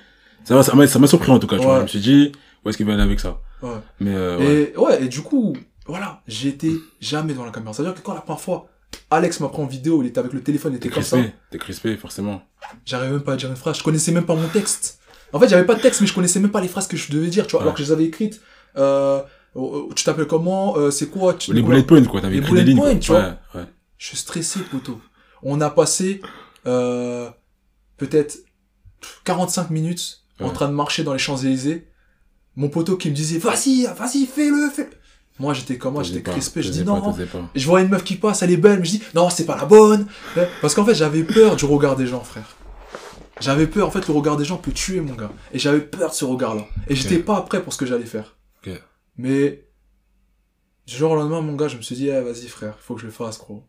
ça m'a, ça m'a surpris en tout cas, tu vois. Ouais. Je me suis dit, où est-ce qu'il va aller avec ça? Ouais. Mais, euh, ouais. Et ouais, et du coup, voilà, j'étais jamais dans la caméra. C'est-à-dire que quand la première fois, Alex m'a pris en vidéo, il était avec le téléphone, il était comme ça, crispé, t'es crispé, forcément. j'arrivais même pas à dire une phrase, je connaissais même pas mon texte. En fait, j'avais pas de texte, mais je connaissais même pas les phrases que je devais dire, tu vois, Ouais. alors que je les avais écrites. Euh, euh, tu t'appelles comment euh, C'est quoi tu- Les bullet points, quoi, t'avais Les écrit des lignes, points, tu vois. Ouais, ouais. Je suis stressé, poteau. On a passé euh, peut-être 45 minutes en train de marcher dans les Champs-Élysées. Mon poteau qui me disait, vas-y, vas-y, fais-le, fais-le. Moi, j'étais comme moi, T'osais j'étais crispé. Je dis pas, non. je vois une meuf qui passe, elle est belle, mais je dis non, c'est pas la bonne. Parce qu'en fait, j'avais peur du regard des gens, frère. J'avais peur, en fait, le regard des gens peut tuer, mon gars. Et j'avais peur de ce regard-là. Et j'étais pas prêt pour ce que j'allais faire. Mais, du jour au lendemain, mon gars, je me suis dit, eh, vas-y, frère, faut que je le fasse, gros.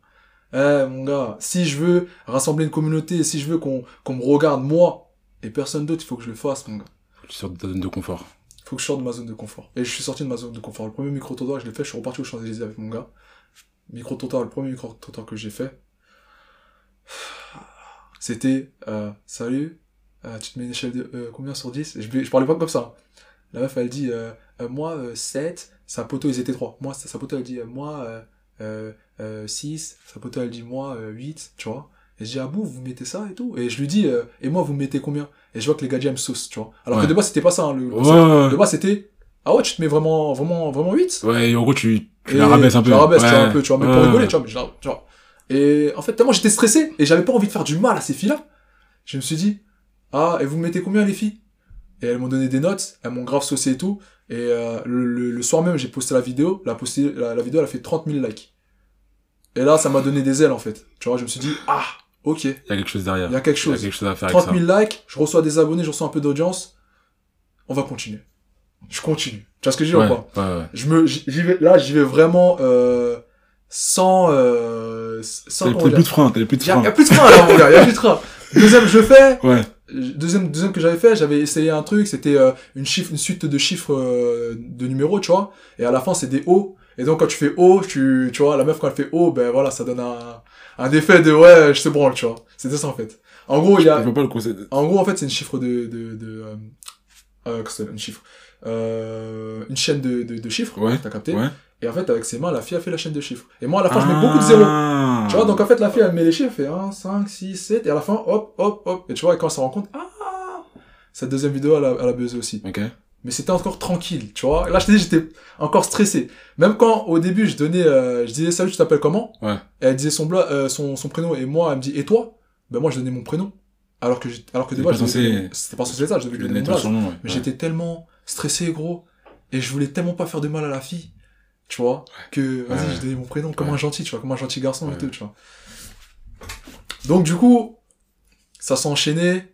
Eh, mon gars, si je veux rassembler une communauté, si je veux qu'on qu'on me regarde, moi, et personne d'autre, il faut que je le fasse, mon gars. Faut que tu sortes de ta zone de confort. Que je sorte de ma zone de confort. Et je suis sorti de ma zone de confort. Le premier micro-trottoir je l'ai fait, je suis reparti au Champs-Élysées avec mon gars. Micro-trottoir, le premier micro-trottoir que j'ai fait, c'était euh, Salut, euh, tu te mets une échelle de euh, combien sur 10 je, je parlais pas comme ça. La meuf, elle dit Moi, euh, 7, sa poteau, ils étaient 3. Moi, sa poteau, elle dit Moi, euh, euh, euh, 6, sa poteau, elle dit Moi, euh, 8, tu vois. Et je dis Ah bon, vous mettez ça et tout Et je lui dis euh, Et moi, vous mettez combien? Et je vois que les gars, me sauce, tu vois. Alors Ouais. que de base, c'était pas ça, hein, le, le Ouais, De base, c'était Ah ouais, tu te mets vraiment, vraiment, vraiment 8 ouais. Et en gros, tu, tu et la rabaisses un peu. Je la rabaisse, tu vois, un peu, tu vois, mais pour rigoler, tu vois, mais je la- tu vois. Et en fait, tellement j'étais stressé et j'avais pas envie de faire du mal à ces filles-là, je me suis dit, ah, et vous mettez combien les filles? Et elles m'ont donné des notes, elles m'ont grave saucé et tout. Et euh, le, le- le soir même, j'ai posté la vidéo, la, posté, la, la vidéo, elle a fait 30 000 likes. Et là, ça m'a donné des ailes, en fait. Tu vois, je me suis dit, ah, ok, il Il y a quelque chose derrière. y a quelque Il y a chose. quelque chose à faire 30 avec 000 likes, je reçois des abonnés, je reçois un peu d'audience. On va continuer. Je continue. Tu vois ce que je ça. dis ou Ouais, pas ouais, ouais. je me j'y vais là j'y vais vraiment euh, sans euh, sans comment plus de frein, t'avais plus de y a, frein. y a plus de frein là mon gars y a plus de frein <laughs> deuxième je fais Ouais. deuxième deuxième que j'avais fait j'avais essayé un truc c'était euh, une chiffre une suite de chiffres euh, de numéros tu vois et à la fin c'est des O et donc quand tu fais O tu tu vois la meuf quand elle fait O ben voilà ça donne un un effet de ouais je te branle tu vois c'était ça en fait en gros il y Je a pas le en gros, en fait, c'est une chiffre de, de, de, euh, euh, une chiffre, euh, une chaîne de, de, de chiffres. Ouais, T'as capté? Ouais. Et en fait, avec ses mains, la fille a fait la chaîne de chiffres. Et moi, à la fin, je mets beaucoup de zéros. Ah. Tu vois, donc en fait, la fille, elle met les chiffres, fait 1, 5, 6, 7, et à la fin, hop, hop, hop. Et tu vois, et quand elle se rend compte, ah, cette deuxième vidéo, elle a, elle a buzzé aussi. Ok. Mais c'était encore tranquille, tu vois. Là, je t'ai dit, j'étais encore stressé. Même quand, au début, je donnais, euh, je disais, salut, tu t'appelles comment? Ouais. Et elle disait son, bla- euh, son, son prénom, et moi, elle me dit, et toi? Ben, moi, je donnais mon prénom. Alors que, alors que de base, je censé- c'était pas censé ça, je devais lui donner mon nom, ouais. Mais Ouais. j'étais tellement stressé, gros. Et je voulais tellement pas faire de mal à la fille. Tu vois? Que, vas-y, j'ai donné mon prénom comme un gentil, tu vois, comme un gentil garçon et tout, tu vois. Donc, du coup, ça s'est enchaîné.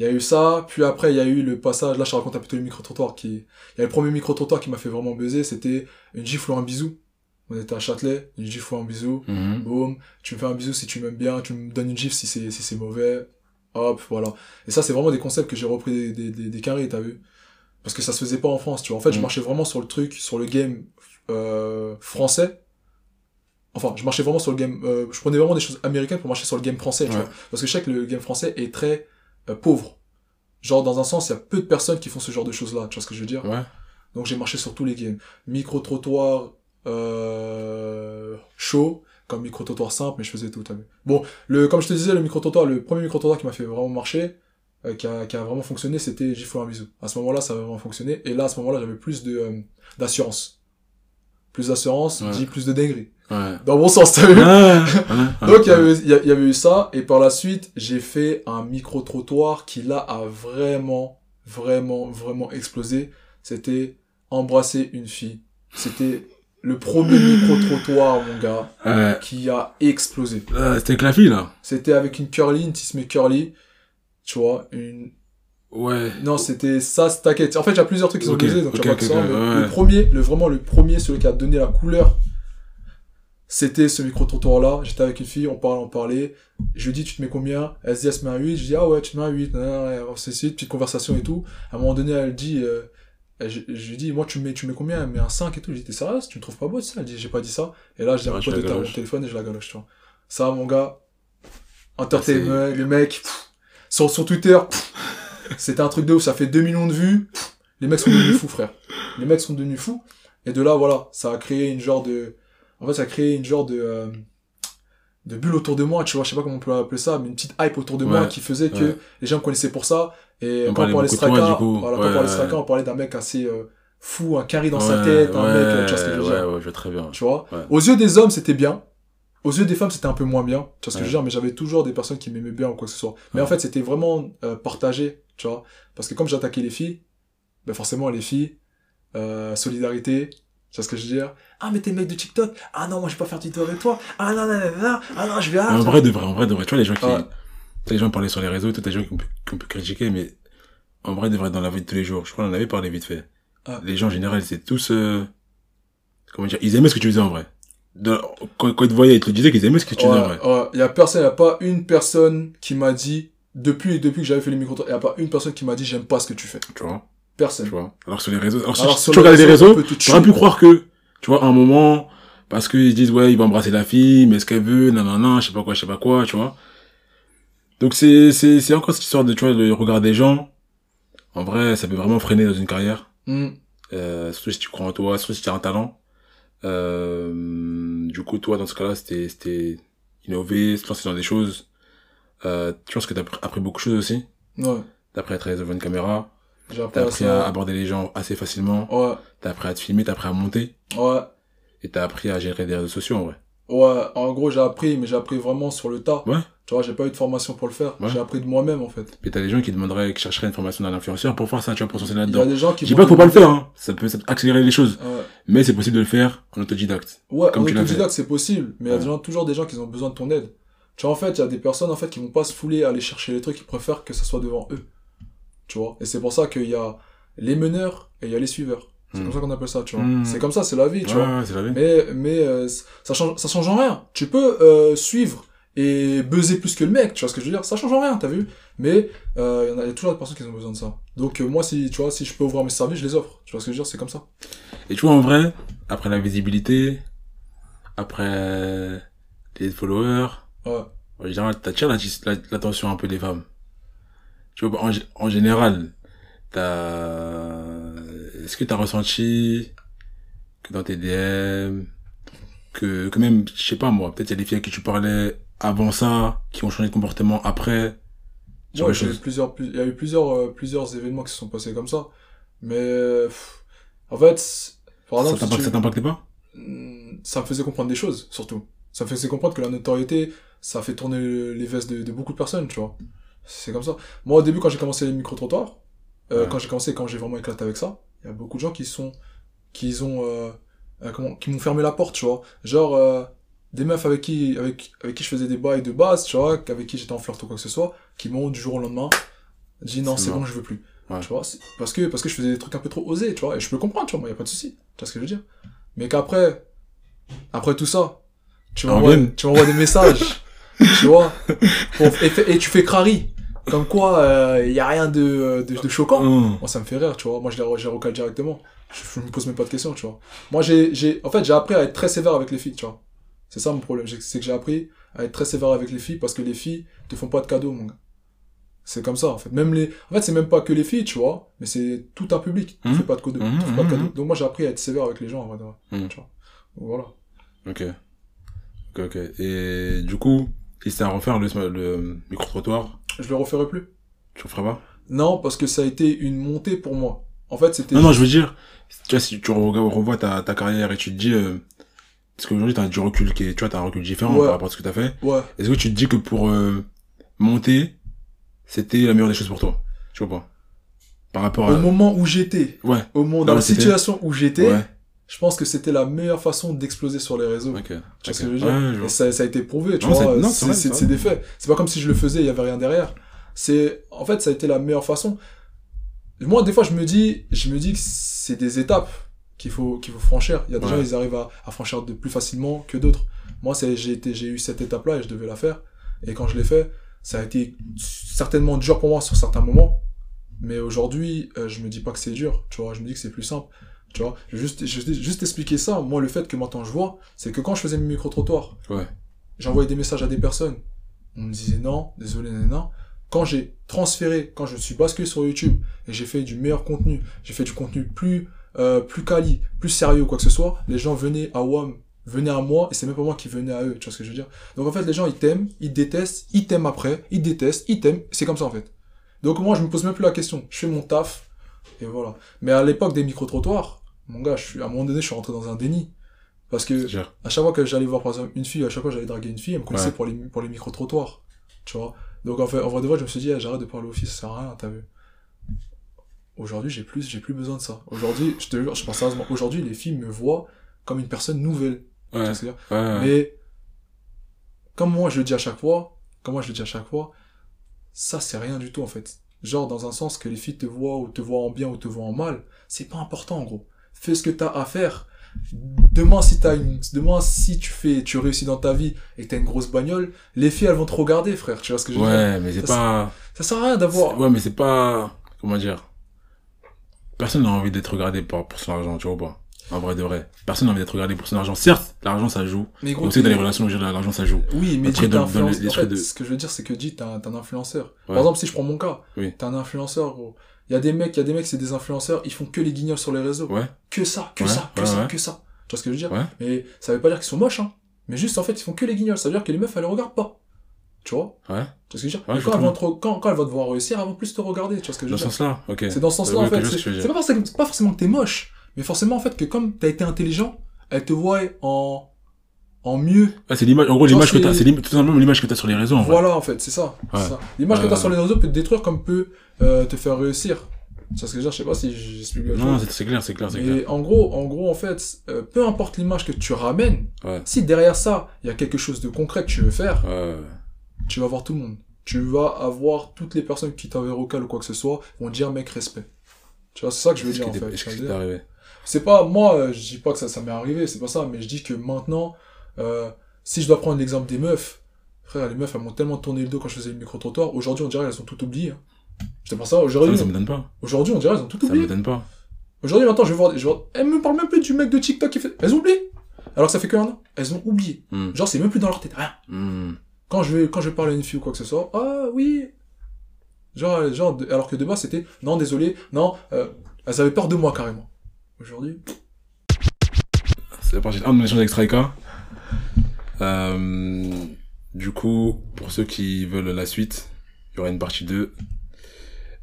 Il y a eu ça. Puis après, il y a eu le passage. Là, je te raconte un peu le micro-trottoir qui, il y a le premier micro-trottoir qui m'a fait vraiment baiser. C'était une gifle ou un bisou. On était à Châtelet. Une gifle ou un bisou. Mhm. Boum. Tu me fais un bisou si tu m'aimes bien. Tu me donnes une gifle si c'est, si c'est mauvais. Hop, voilà. Et ça, c'est vraiment des concepts que j'ai repris des, des, des, des carrés, t'as vu? Parce que ça se faisait pas en France, tu vois. En fait, je Mhm. marchais vraiment sur le truc, sur le game, euh, français. Enfin, je marchais vraiment sur le game, euh, je prenais vraiment des choses américaines pour marcher sur le game français, tu Ouais. vois. Parce que je sais que le game français est très euh, pauvre. Genre, dans un sens, il y a peu de personnes qui font ce genre de choses-là, tu vois ce que je veux dire? Ouais. Donc j'ai marché sur tous les games. Micro-trottoir euh, chaud, comme micro-trottoir simple, mais je faisais tout, t'as vu. Bon, le, comme je te disais, le micro-trottoir, le premier micro-trottoir qui m'a fait vraiment marcher, euh, qui, a, qui a vraiment fonctionné, c'était Gifle un bisou. À ce moment-là, ça a vraiment fonctionné. Et là, à ce moment-là, j'avais plus de euh, d'assurance. Plus d'assurance, Ouais. dit plus de dinguerie. Ouais. Dans bon sens, t'as vu? <laughs> Donc il y, avait, y a- il y avait eu ça, et par la suite, j'ai fait un micro-trottoir qui là a vraiment, vraiment, vraiment explosé. C'était embrasser une fille. C'était le premier micro-trottoir, mon gars, Ouais. qui a explosé. Euh, C'était avec la fille, là. C'était avec une curly, une tisme curly, tu vois, une... Ouais. Non, c'était ça, t'inquiète. En fait, il y a plusieurs trucs qui sont Ok, baisés, donc tu ok, vas pas ok, tout ça, ouais. Le premier, le, vraiment le premier, celui qui a donné la couleur, c'était ce micro-trottoir-là. J'étais avec une fille, on parlait, on parlait. Je lui dis, tu te mets combien? Elle se dit, elle se met à 8. Je dis, ah ouais, tu te mets à 8. Nan, nan, nan, C'est c'est petite conversation et tout. À un moment donné, elle dit, euh, je, je lui dis, moi, tu me mets, tu me mets combien? Elle me met un 5 et tout. T'es sérieuse Tu me trouves pas beau, ça? Elle dit, j'ai pas dit ça. Et là, je dis, à mon pote téléphone et je la galoche, tu vois. Ça, mon gars, entertainment, les mecs, pff, sur, sur Twitter, pff, c'était un truc de ouf. Ça fait 2 millions de vues. Les mecs sont devenus <laughs> fous, frère. Les mecs sont devenus fous. Et de là, voilà, ça a créé une genre de, en fait, ça a créé une genre de, euh, de bulle autour de moi, tu vois, je sais pas comment on peut appeler ça, mais une petite hype autour de moi qui faisait que ouais. les gens me connaissaient pour ça. Et On quand on parlait Straka, quand on parlait ouais. Straka, on parlait d'un mec assez euh, fou, un carré dans sa tête, un mec, tu vois ce que je veux ouais, dire. ouais, je vois très bien. Tu vois? Aux yeux des hommes, c'était bien. Aux yeux des femmes, c'était un peu moins bien. Tu vois ce que je veux dire, mais j'avais toujours des personnes qui m'aimaient bien ou quoi que ce soit. Mais en fait, c'était vraiment euh, partagé, tu vois. Parce que comme j'attaquais les filles, ben forcément, les filles, euh, solidarité, Tu vois ce que je veux dire? Ah, mais t'es le mec de TikTok? Ah non, moi je vais pas faire TikTok avec toi Ah non, non, non, non, ah non, je vais... Mais en vrai, de vrai, en vrai, de vrai. Tu vois, les gens qui, Ouais. les gens parlaient sur les réseaux, tout, les gens qui ont, pu- qui ont pu critiquer, mais en vrai, de vrai, dans la vie de tous les jours, je crois qu'on en avait parlé vite fait. Ouais. Les gens, en général, c'est tous, euh, comment dire, ils aimaient ce que tu faisais en vrai. Dans- quand, quand ils te voyaient, ils te disaient qu'ils aimaient ce que tu faisais en vrai. Ouais, ouais. Y a personne, y a pas une personne qui m'a dit, depuis, depuis que j'avais fait les micro y a pas une personne qui m'a dit j'aime pas ce que tu fais. Tu vois, Personne. tu vois? Alors sur les réseaux, alors, si- Alors, si sur tu regardes les réseaux, tu aurais pu croire que, tu vois, à un moment, parce qu'ils disent, ouais, il va embrasser la fille, mais est-ce qu'elle veut, non, je sais pas quoi, je sais pas quoi, tu vois? Donc c'est, c'est, c'est encore cette histoire de, tu vois, le regard des gens. En vrai, ça peut vraiment freiner dans une carrière. Hmm. Euh, surtout si tu crois en toi, surtout si tu as un talent. Euh, du coup, toi, dans ce cas-là, c'était, c'était innover, se lancer dans des choses. Euh, tu penses que t'as appris- beaucoup de choses aussi. Ouais. T'as appris à travailler devant une caméra. J'ai appris T'as appris à aborder les gens assez facilement. Ouais. T'as appris à te filmer, t'as appris à monter. Ouais. Et t'as appris à gérer des réseaux sociaux, en vrai. Ouais. En gros, j'ai appris, mais j'ai appris vraiment sur le tas. Ouais. Tu vois, j'ai pas eu de formation pour le faire. Ouais. J'ai appris de moi-même, en fait. Et t'as des gens qui demanderaient, qui chercheraient une formation d'un influenceur pour faire ça, tu vois, pour se lancer Il y a là-dedans. des gens qui Je dis pas qu'il faut pas le faire, hein. Ça peut, ça peut accélérer les choses. Ouais. Mais c'est possible de le faire en autodidacte. Ouais, Comme en autodidacte, c'est possible, mais il y a Ouais. des gens- toujours des gens qui ont besoin de ton aide. Tu vois, en fait, il y a des personnes, en fait, qui vont pas se fouler à aller chercher les trucs, ils préfèrent que ça soit devant eux. Tu vois? Et c'est pour ça qu'il y a les meneurs et il y a les suiveurs. C'est Hmm. comme ça qu'on appelle ça, tu vois. Hmm. C'est comme ça, c'est la vie, tu Ouais, vois. ouais, c'est la vie. Mais, mais, euh, ça change, ça change en rien. Tu peux, euh, suivre et buzzer plus que le mec, tu vois ce que je veux dire? Ça change en rien, t'as vu? Mais, euh, il y en a, il y a toujours des personnes qui ont besoin de ça. Donc, euh, moi, si, tu vois, si je peux ouvrir mes services, je les offre. Tu vois ce que je veux dire, c'est comme ça. Et tu vois, en vrai, après la visibilité, après les followers, Ouais. en général, t'attires la- la- l'attention un peu des femmes. Tu vois, en, en général, t'as, est-ce que t'as ressenti que dans tes DM, que, que même, je sais pas moi, peut-être il y a des filles à qui tu parlais avant ça, qui ont changé de comportement après, Ouais, il y a eu plusieurs, plus- il y a eu plusieurs, euh, plusieurs événements qui se sont passés comme ça. Mais, pff, en fait, par Ça exemple, si t'impacte- tu- ça t'impactait pas? Hmm, ça me faisait comprendre des choses, surtout. Ça me faisait comprendre que la notoriété, ça fait tourner les vestes de, de beaucoup de personnes, tu vois. C'est comme ça. Moi, au début, quand j'ai commencé les micro-trottoirs, euh, Ouais. quand j'ai commencé, quand j'ai vraiment éclaté avec ça, il y a beaucoup de gens qui sont, qui ont, euh, euh, comment, qui m'ont fermé la porte, tu vois. Genre, euh, des meufs avec qui, avec, avec qui je faisais des bails de base, tu vois, avec qui j'étais en flirt ou quoi que ce soit, qui m'ont, du jour au lendemain, dit non, C'est bon, je veux plus. Ouais. Tu vois, parce que, parce que je faisais des trucs un peu trop osés, tu vois, et je peux comprendre, tu vois, moi, y a pas de souci. Tu vois ce que je veux dire? Mais qu'après, après tout ça, tu m'envoies, tu m'envoies des messages, <laughs> tu vois, et, fait- et tu fais crari. Comme quoi, il y a rien de, de, de choquant. Hum. Moi, ça me fait rire, tu vois. Moi, je les, je les recale directement. Je, je me pose même pas de questions, tu vois. Moi, j'ai, en fait, j'ai appris à être très sévère avec les filles, tu vois. C'est ça mon problème. C'est que j'ai appris à être très sévère avec les filles parce que les filles te font pas de cadeaux, mon gars. C'est comme ça, en fait. Même les, en fait, c'est même pas que les filles, tu vois. Mais c'est tout un public. Tu Mhm. fais pas de cadeaux. Tu pas de mhm, cadeaux. Donc, moi, j'ai appris à être sévère avec les gens, en vrai. Mhm. Tu vois. Donc, Voilà. Ok. Ok, ok. Et du coup, si c'était à refaire le, le micro-trottoir, Je le referai plus. tu le ferais pas? Non, parce que ça a été une montée pour moi. En fait, c'était. Non, non, je veux dire, tu vois, si tu re- revois ta, ta carrière et tu te dis, euh, parce qu'aujourd'hui t'as du recul qui est, tu vois, t'as un recul différent Ouais. par rapport à ce que t'as fait. Ouais. Est-ce que tu te dis que pour euh, monter, c'était la meilleure des choses pour toi? Tu vois pas Par rapport Au à... moment où j'étais, Ouais, au moment, dans la situation où j'étais, ouais. Je pense que c'était la meilleure façon d'exploser sur les réseaux. Ok. Tu vois ce que je veux dire Ouais, je Et vois. ça, ça a été prouvé, tu Non, vois. c'est- des faits. C'est pas comme si je le faisais, il y avait rien derrière. C'est, en fait, ça a été la meilleure façon. Moi, des fois, je me dis, je me dis que c'est des étapes qu'il faut, qu'il faut franchir. Il y a des Ouais. gens, ils arrivent à, à franchir de plus facilement que d'autres. Moi, c'est, j'ai été, j'ai eu cette étape-là et je devais la faire. Et quand je l'ai fait, ça a été certainement dur pour moi sur certains moments. Mais aujourd'hui, euh, je me dis pas que c'est dur, tu vois. Je me dis que c'est plus simple. Tu vois, je vais juste, je vais juste expliquer ça. Moi, le fait que maintenant je vois, c'est que quand je faisais mes micro-trottoirs, Ouais. j'envoyais des messages à des personnes. On me disait non, désolé, non. Quand j'ai transféré, quand je suis basculé sur YouTube et j'ai fait du meilleur contenu, j'ai fait du contenu plus, euh, plus quali, plus sérieux, quoi que ce soit, les gens venaient à WAM, venaient à moi et c'est même pas moi qui venais à eux, tu vois ce que je veux dire. Donc en fait, les gens ils t'aiment, ils détestent, ils t'aiment après, ils détestent, ils t'aiment, c'est comme ça en fait. Donc moi, je me pose même plus la question. Je fais mon taf et voilà. Mais à l'époque des micro-trottoirs, mon gars, je suis, à un moment donné, je suis rentré dans un déni. Parce que à chaque fois que j'allais voir par exemple une fille, à chaque fois que j'allais draguer une fille, elle me connaissait Ouais. pour les, pour les micro-trottoirs. Tu vois? Donc en fait, en vrai de vrai, je me suis dit, j'arrête de parler aux filles, ça sert à rien, t'as vu. Aujourd'hui, j'ai plus, j'ai plus besoin de ça. Aujourd'hui, je te jure, je pense sérieusement, aujourd'hui, les filles me voient comme une personne nouvelle. Ouais. Mais, comme moi je le dis à chaque fois, comme moi je le dis à chaque fois, ça c'est rien du tout en fait. Genre dans un sens que les filles te voient ou te voient en bien ou te voient en mal, c'est pas important en gros. Fais ce que t'as à faire. Demain si t'as une, demain si tu fais, tu réussis dans ta vie et que t'as une grosse bagnole, les filles elles vont te regarder frère. Tu vois ce que je veux dire? Ouais, mais c'est pas. Ça sert à rien d'avoir. Ouais, mais c'est pas. Comment dire? Personne n'a envie d'être regardé pour, pour son argent, tu vois ou pas? En vrai de vrai. Personne n'a envie d'être regardé pour son argent. Certes, l'argent ça joue. Mais On sait que dans les relations, l'argent ça joue. Oui, mais Après, dans- influenceur. En fait, de- ce que je veux dire, c'est que dis, t'es un, t'es un influenceur. Ouais. Par exemple, si je prends mon cas, Oui. t'es un influenceur, gros. Il y a des mecs, il y a des mecs, c'est des influenceurs, ils font que les guignols sur les réseaux. Ouais. Que ça, que Ouais, ça, que ouais, ça, que ça. Tu vois ce que je veux dire? Ouais. Mais ça veut pas dire qu'ils sont moches, hein. Mais juste, en fait, ils font que les guignols. Ça veut dire que les meufs, elles les regardent pas. Tu vois? Ouais. Tu vois ce que je veux dire? Mais quand, elles vont te quand, quand elles vont te voir réussir, elles vont plus te regarder. Tu vois ce que je Dans veux ce dire? sens-là, ok. C'est dans ce sens-là, en fait. ce C'est pas, forcément- c'est pas forcément que t'es moche. Mais forcément, en fait, que comme t'as été intelligent, elles te voient en, en mieux Ouais, c'est l'image, en gros, l'image que t'as, c'est tout simplement l'image que t'as sur les réseaux, en. Voilà, en fait, c'est ça. L'image que t'as sur les réseaux peut te détruire comme peut euh, te faire réussir. C'est ce que je veux dire, je sais pas si j'explique bien. Non, c'est clair, c'est clair, c'est clair. en gros, en gros, en fait, euh, peu importe l'image que tu ramènes, Ouais. si derrière ça, il y a quelque chose de concret que tu veux faire, Ouais. tu vas voir tout le monde. Tu vas avoir toutes les personnes qui t'enverront vocal ou quoi que ce soit, vont dire mec, respect. Tu vois, c'est ça que je veux dire, en fait. c'est arrivé? C'est pas moi euh, je dis pas que ça ça m'est arrivé c'est pas ça mais je dis que maintenant euh, si je dois prendre l'exemple des meufs frère les meufs elles m'ont tellement tourné le dos quand je faisais le micro trottoir aujourd'hui on dirait elles ont tout oublié hein. Je te pense ça Ça, aujourd'hui ça me donne pas. aujourd'hui on dirait elles ont tout Ça oublié me donne pas. aujourd'hui maintenant je vais voir, je elles me parlent même plus du mec de TikTok qui fait elles ont oublié alors que ça fait que un an elles ont oublié Hmm. genre c'est même plus dans leur tête rien Hmm. quand je vais quand je vais parler à une fille ou quoi que ce soit ah oui genre genre alors que de base c'était non désolé non euh, elles avaient peur de moi carrément aujourd'hui C'est la partie 1 de mon échange avec Strika. Euh, du coup, pour ceux qui veulent la suite, il y aura une partie 2.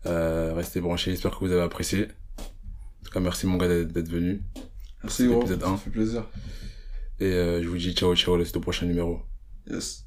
Euh, restez branchés, j'espère que vous avez apprécié. En tout cas, merci mon gars d'être venu. merci gros ça un. fait plaisir Et euh, je vous dis ciao ciao, c'est au prochain numéro. Yes.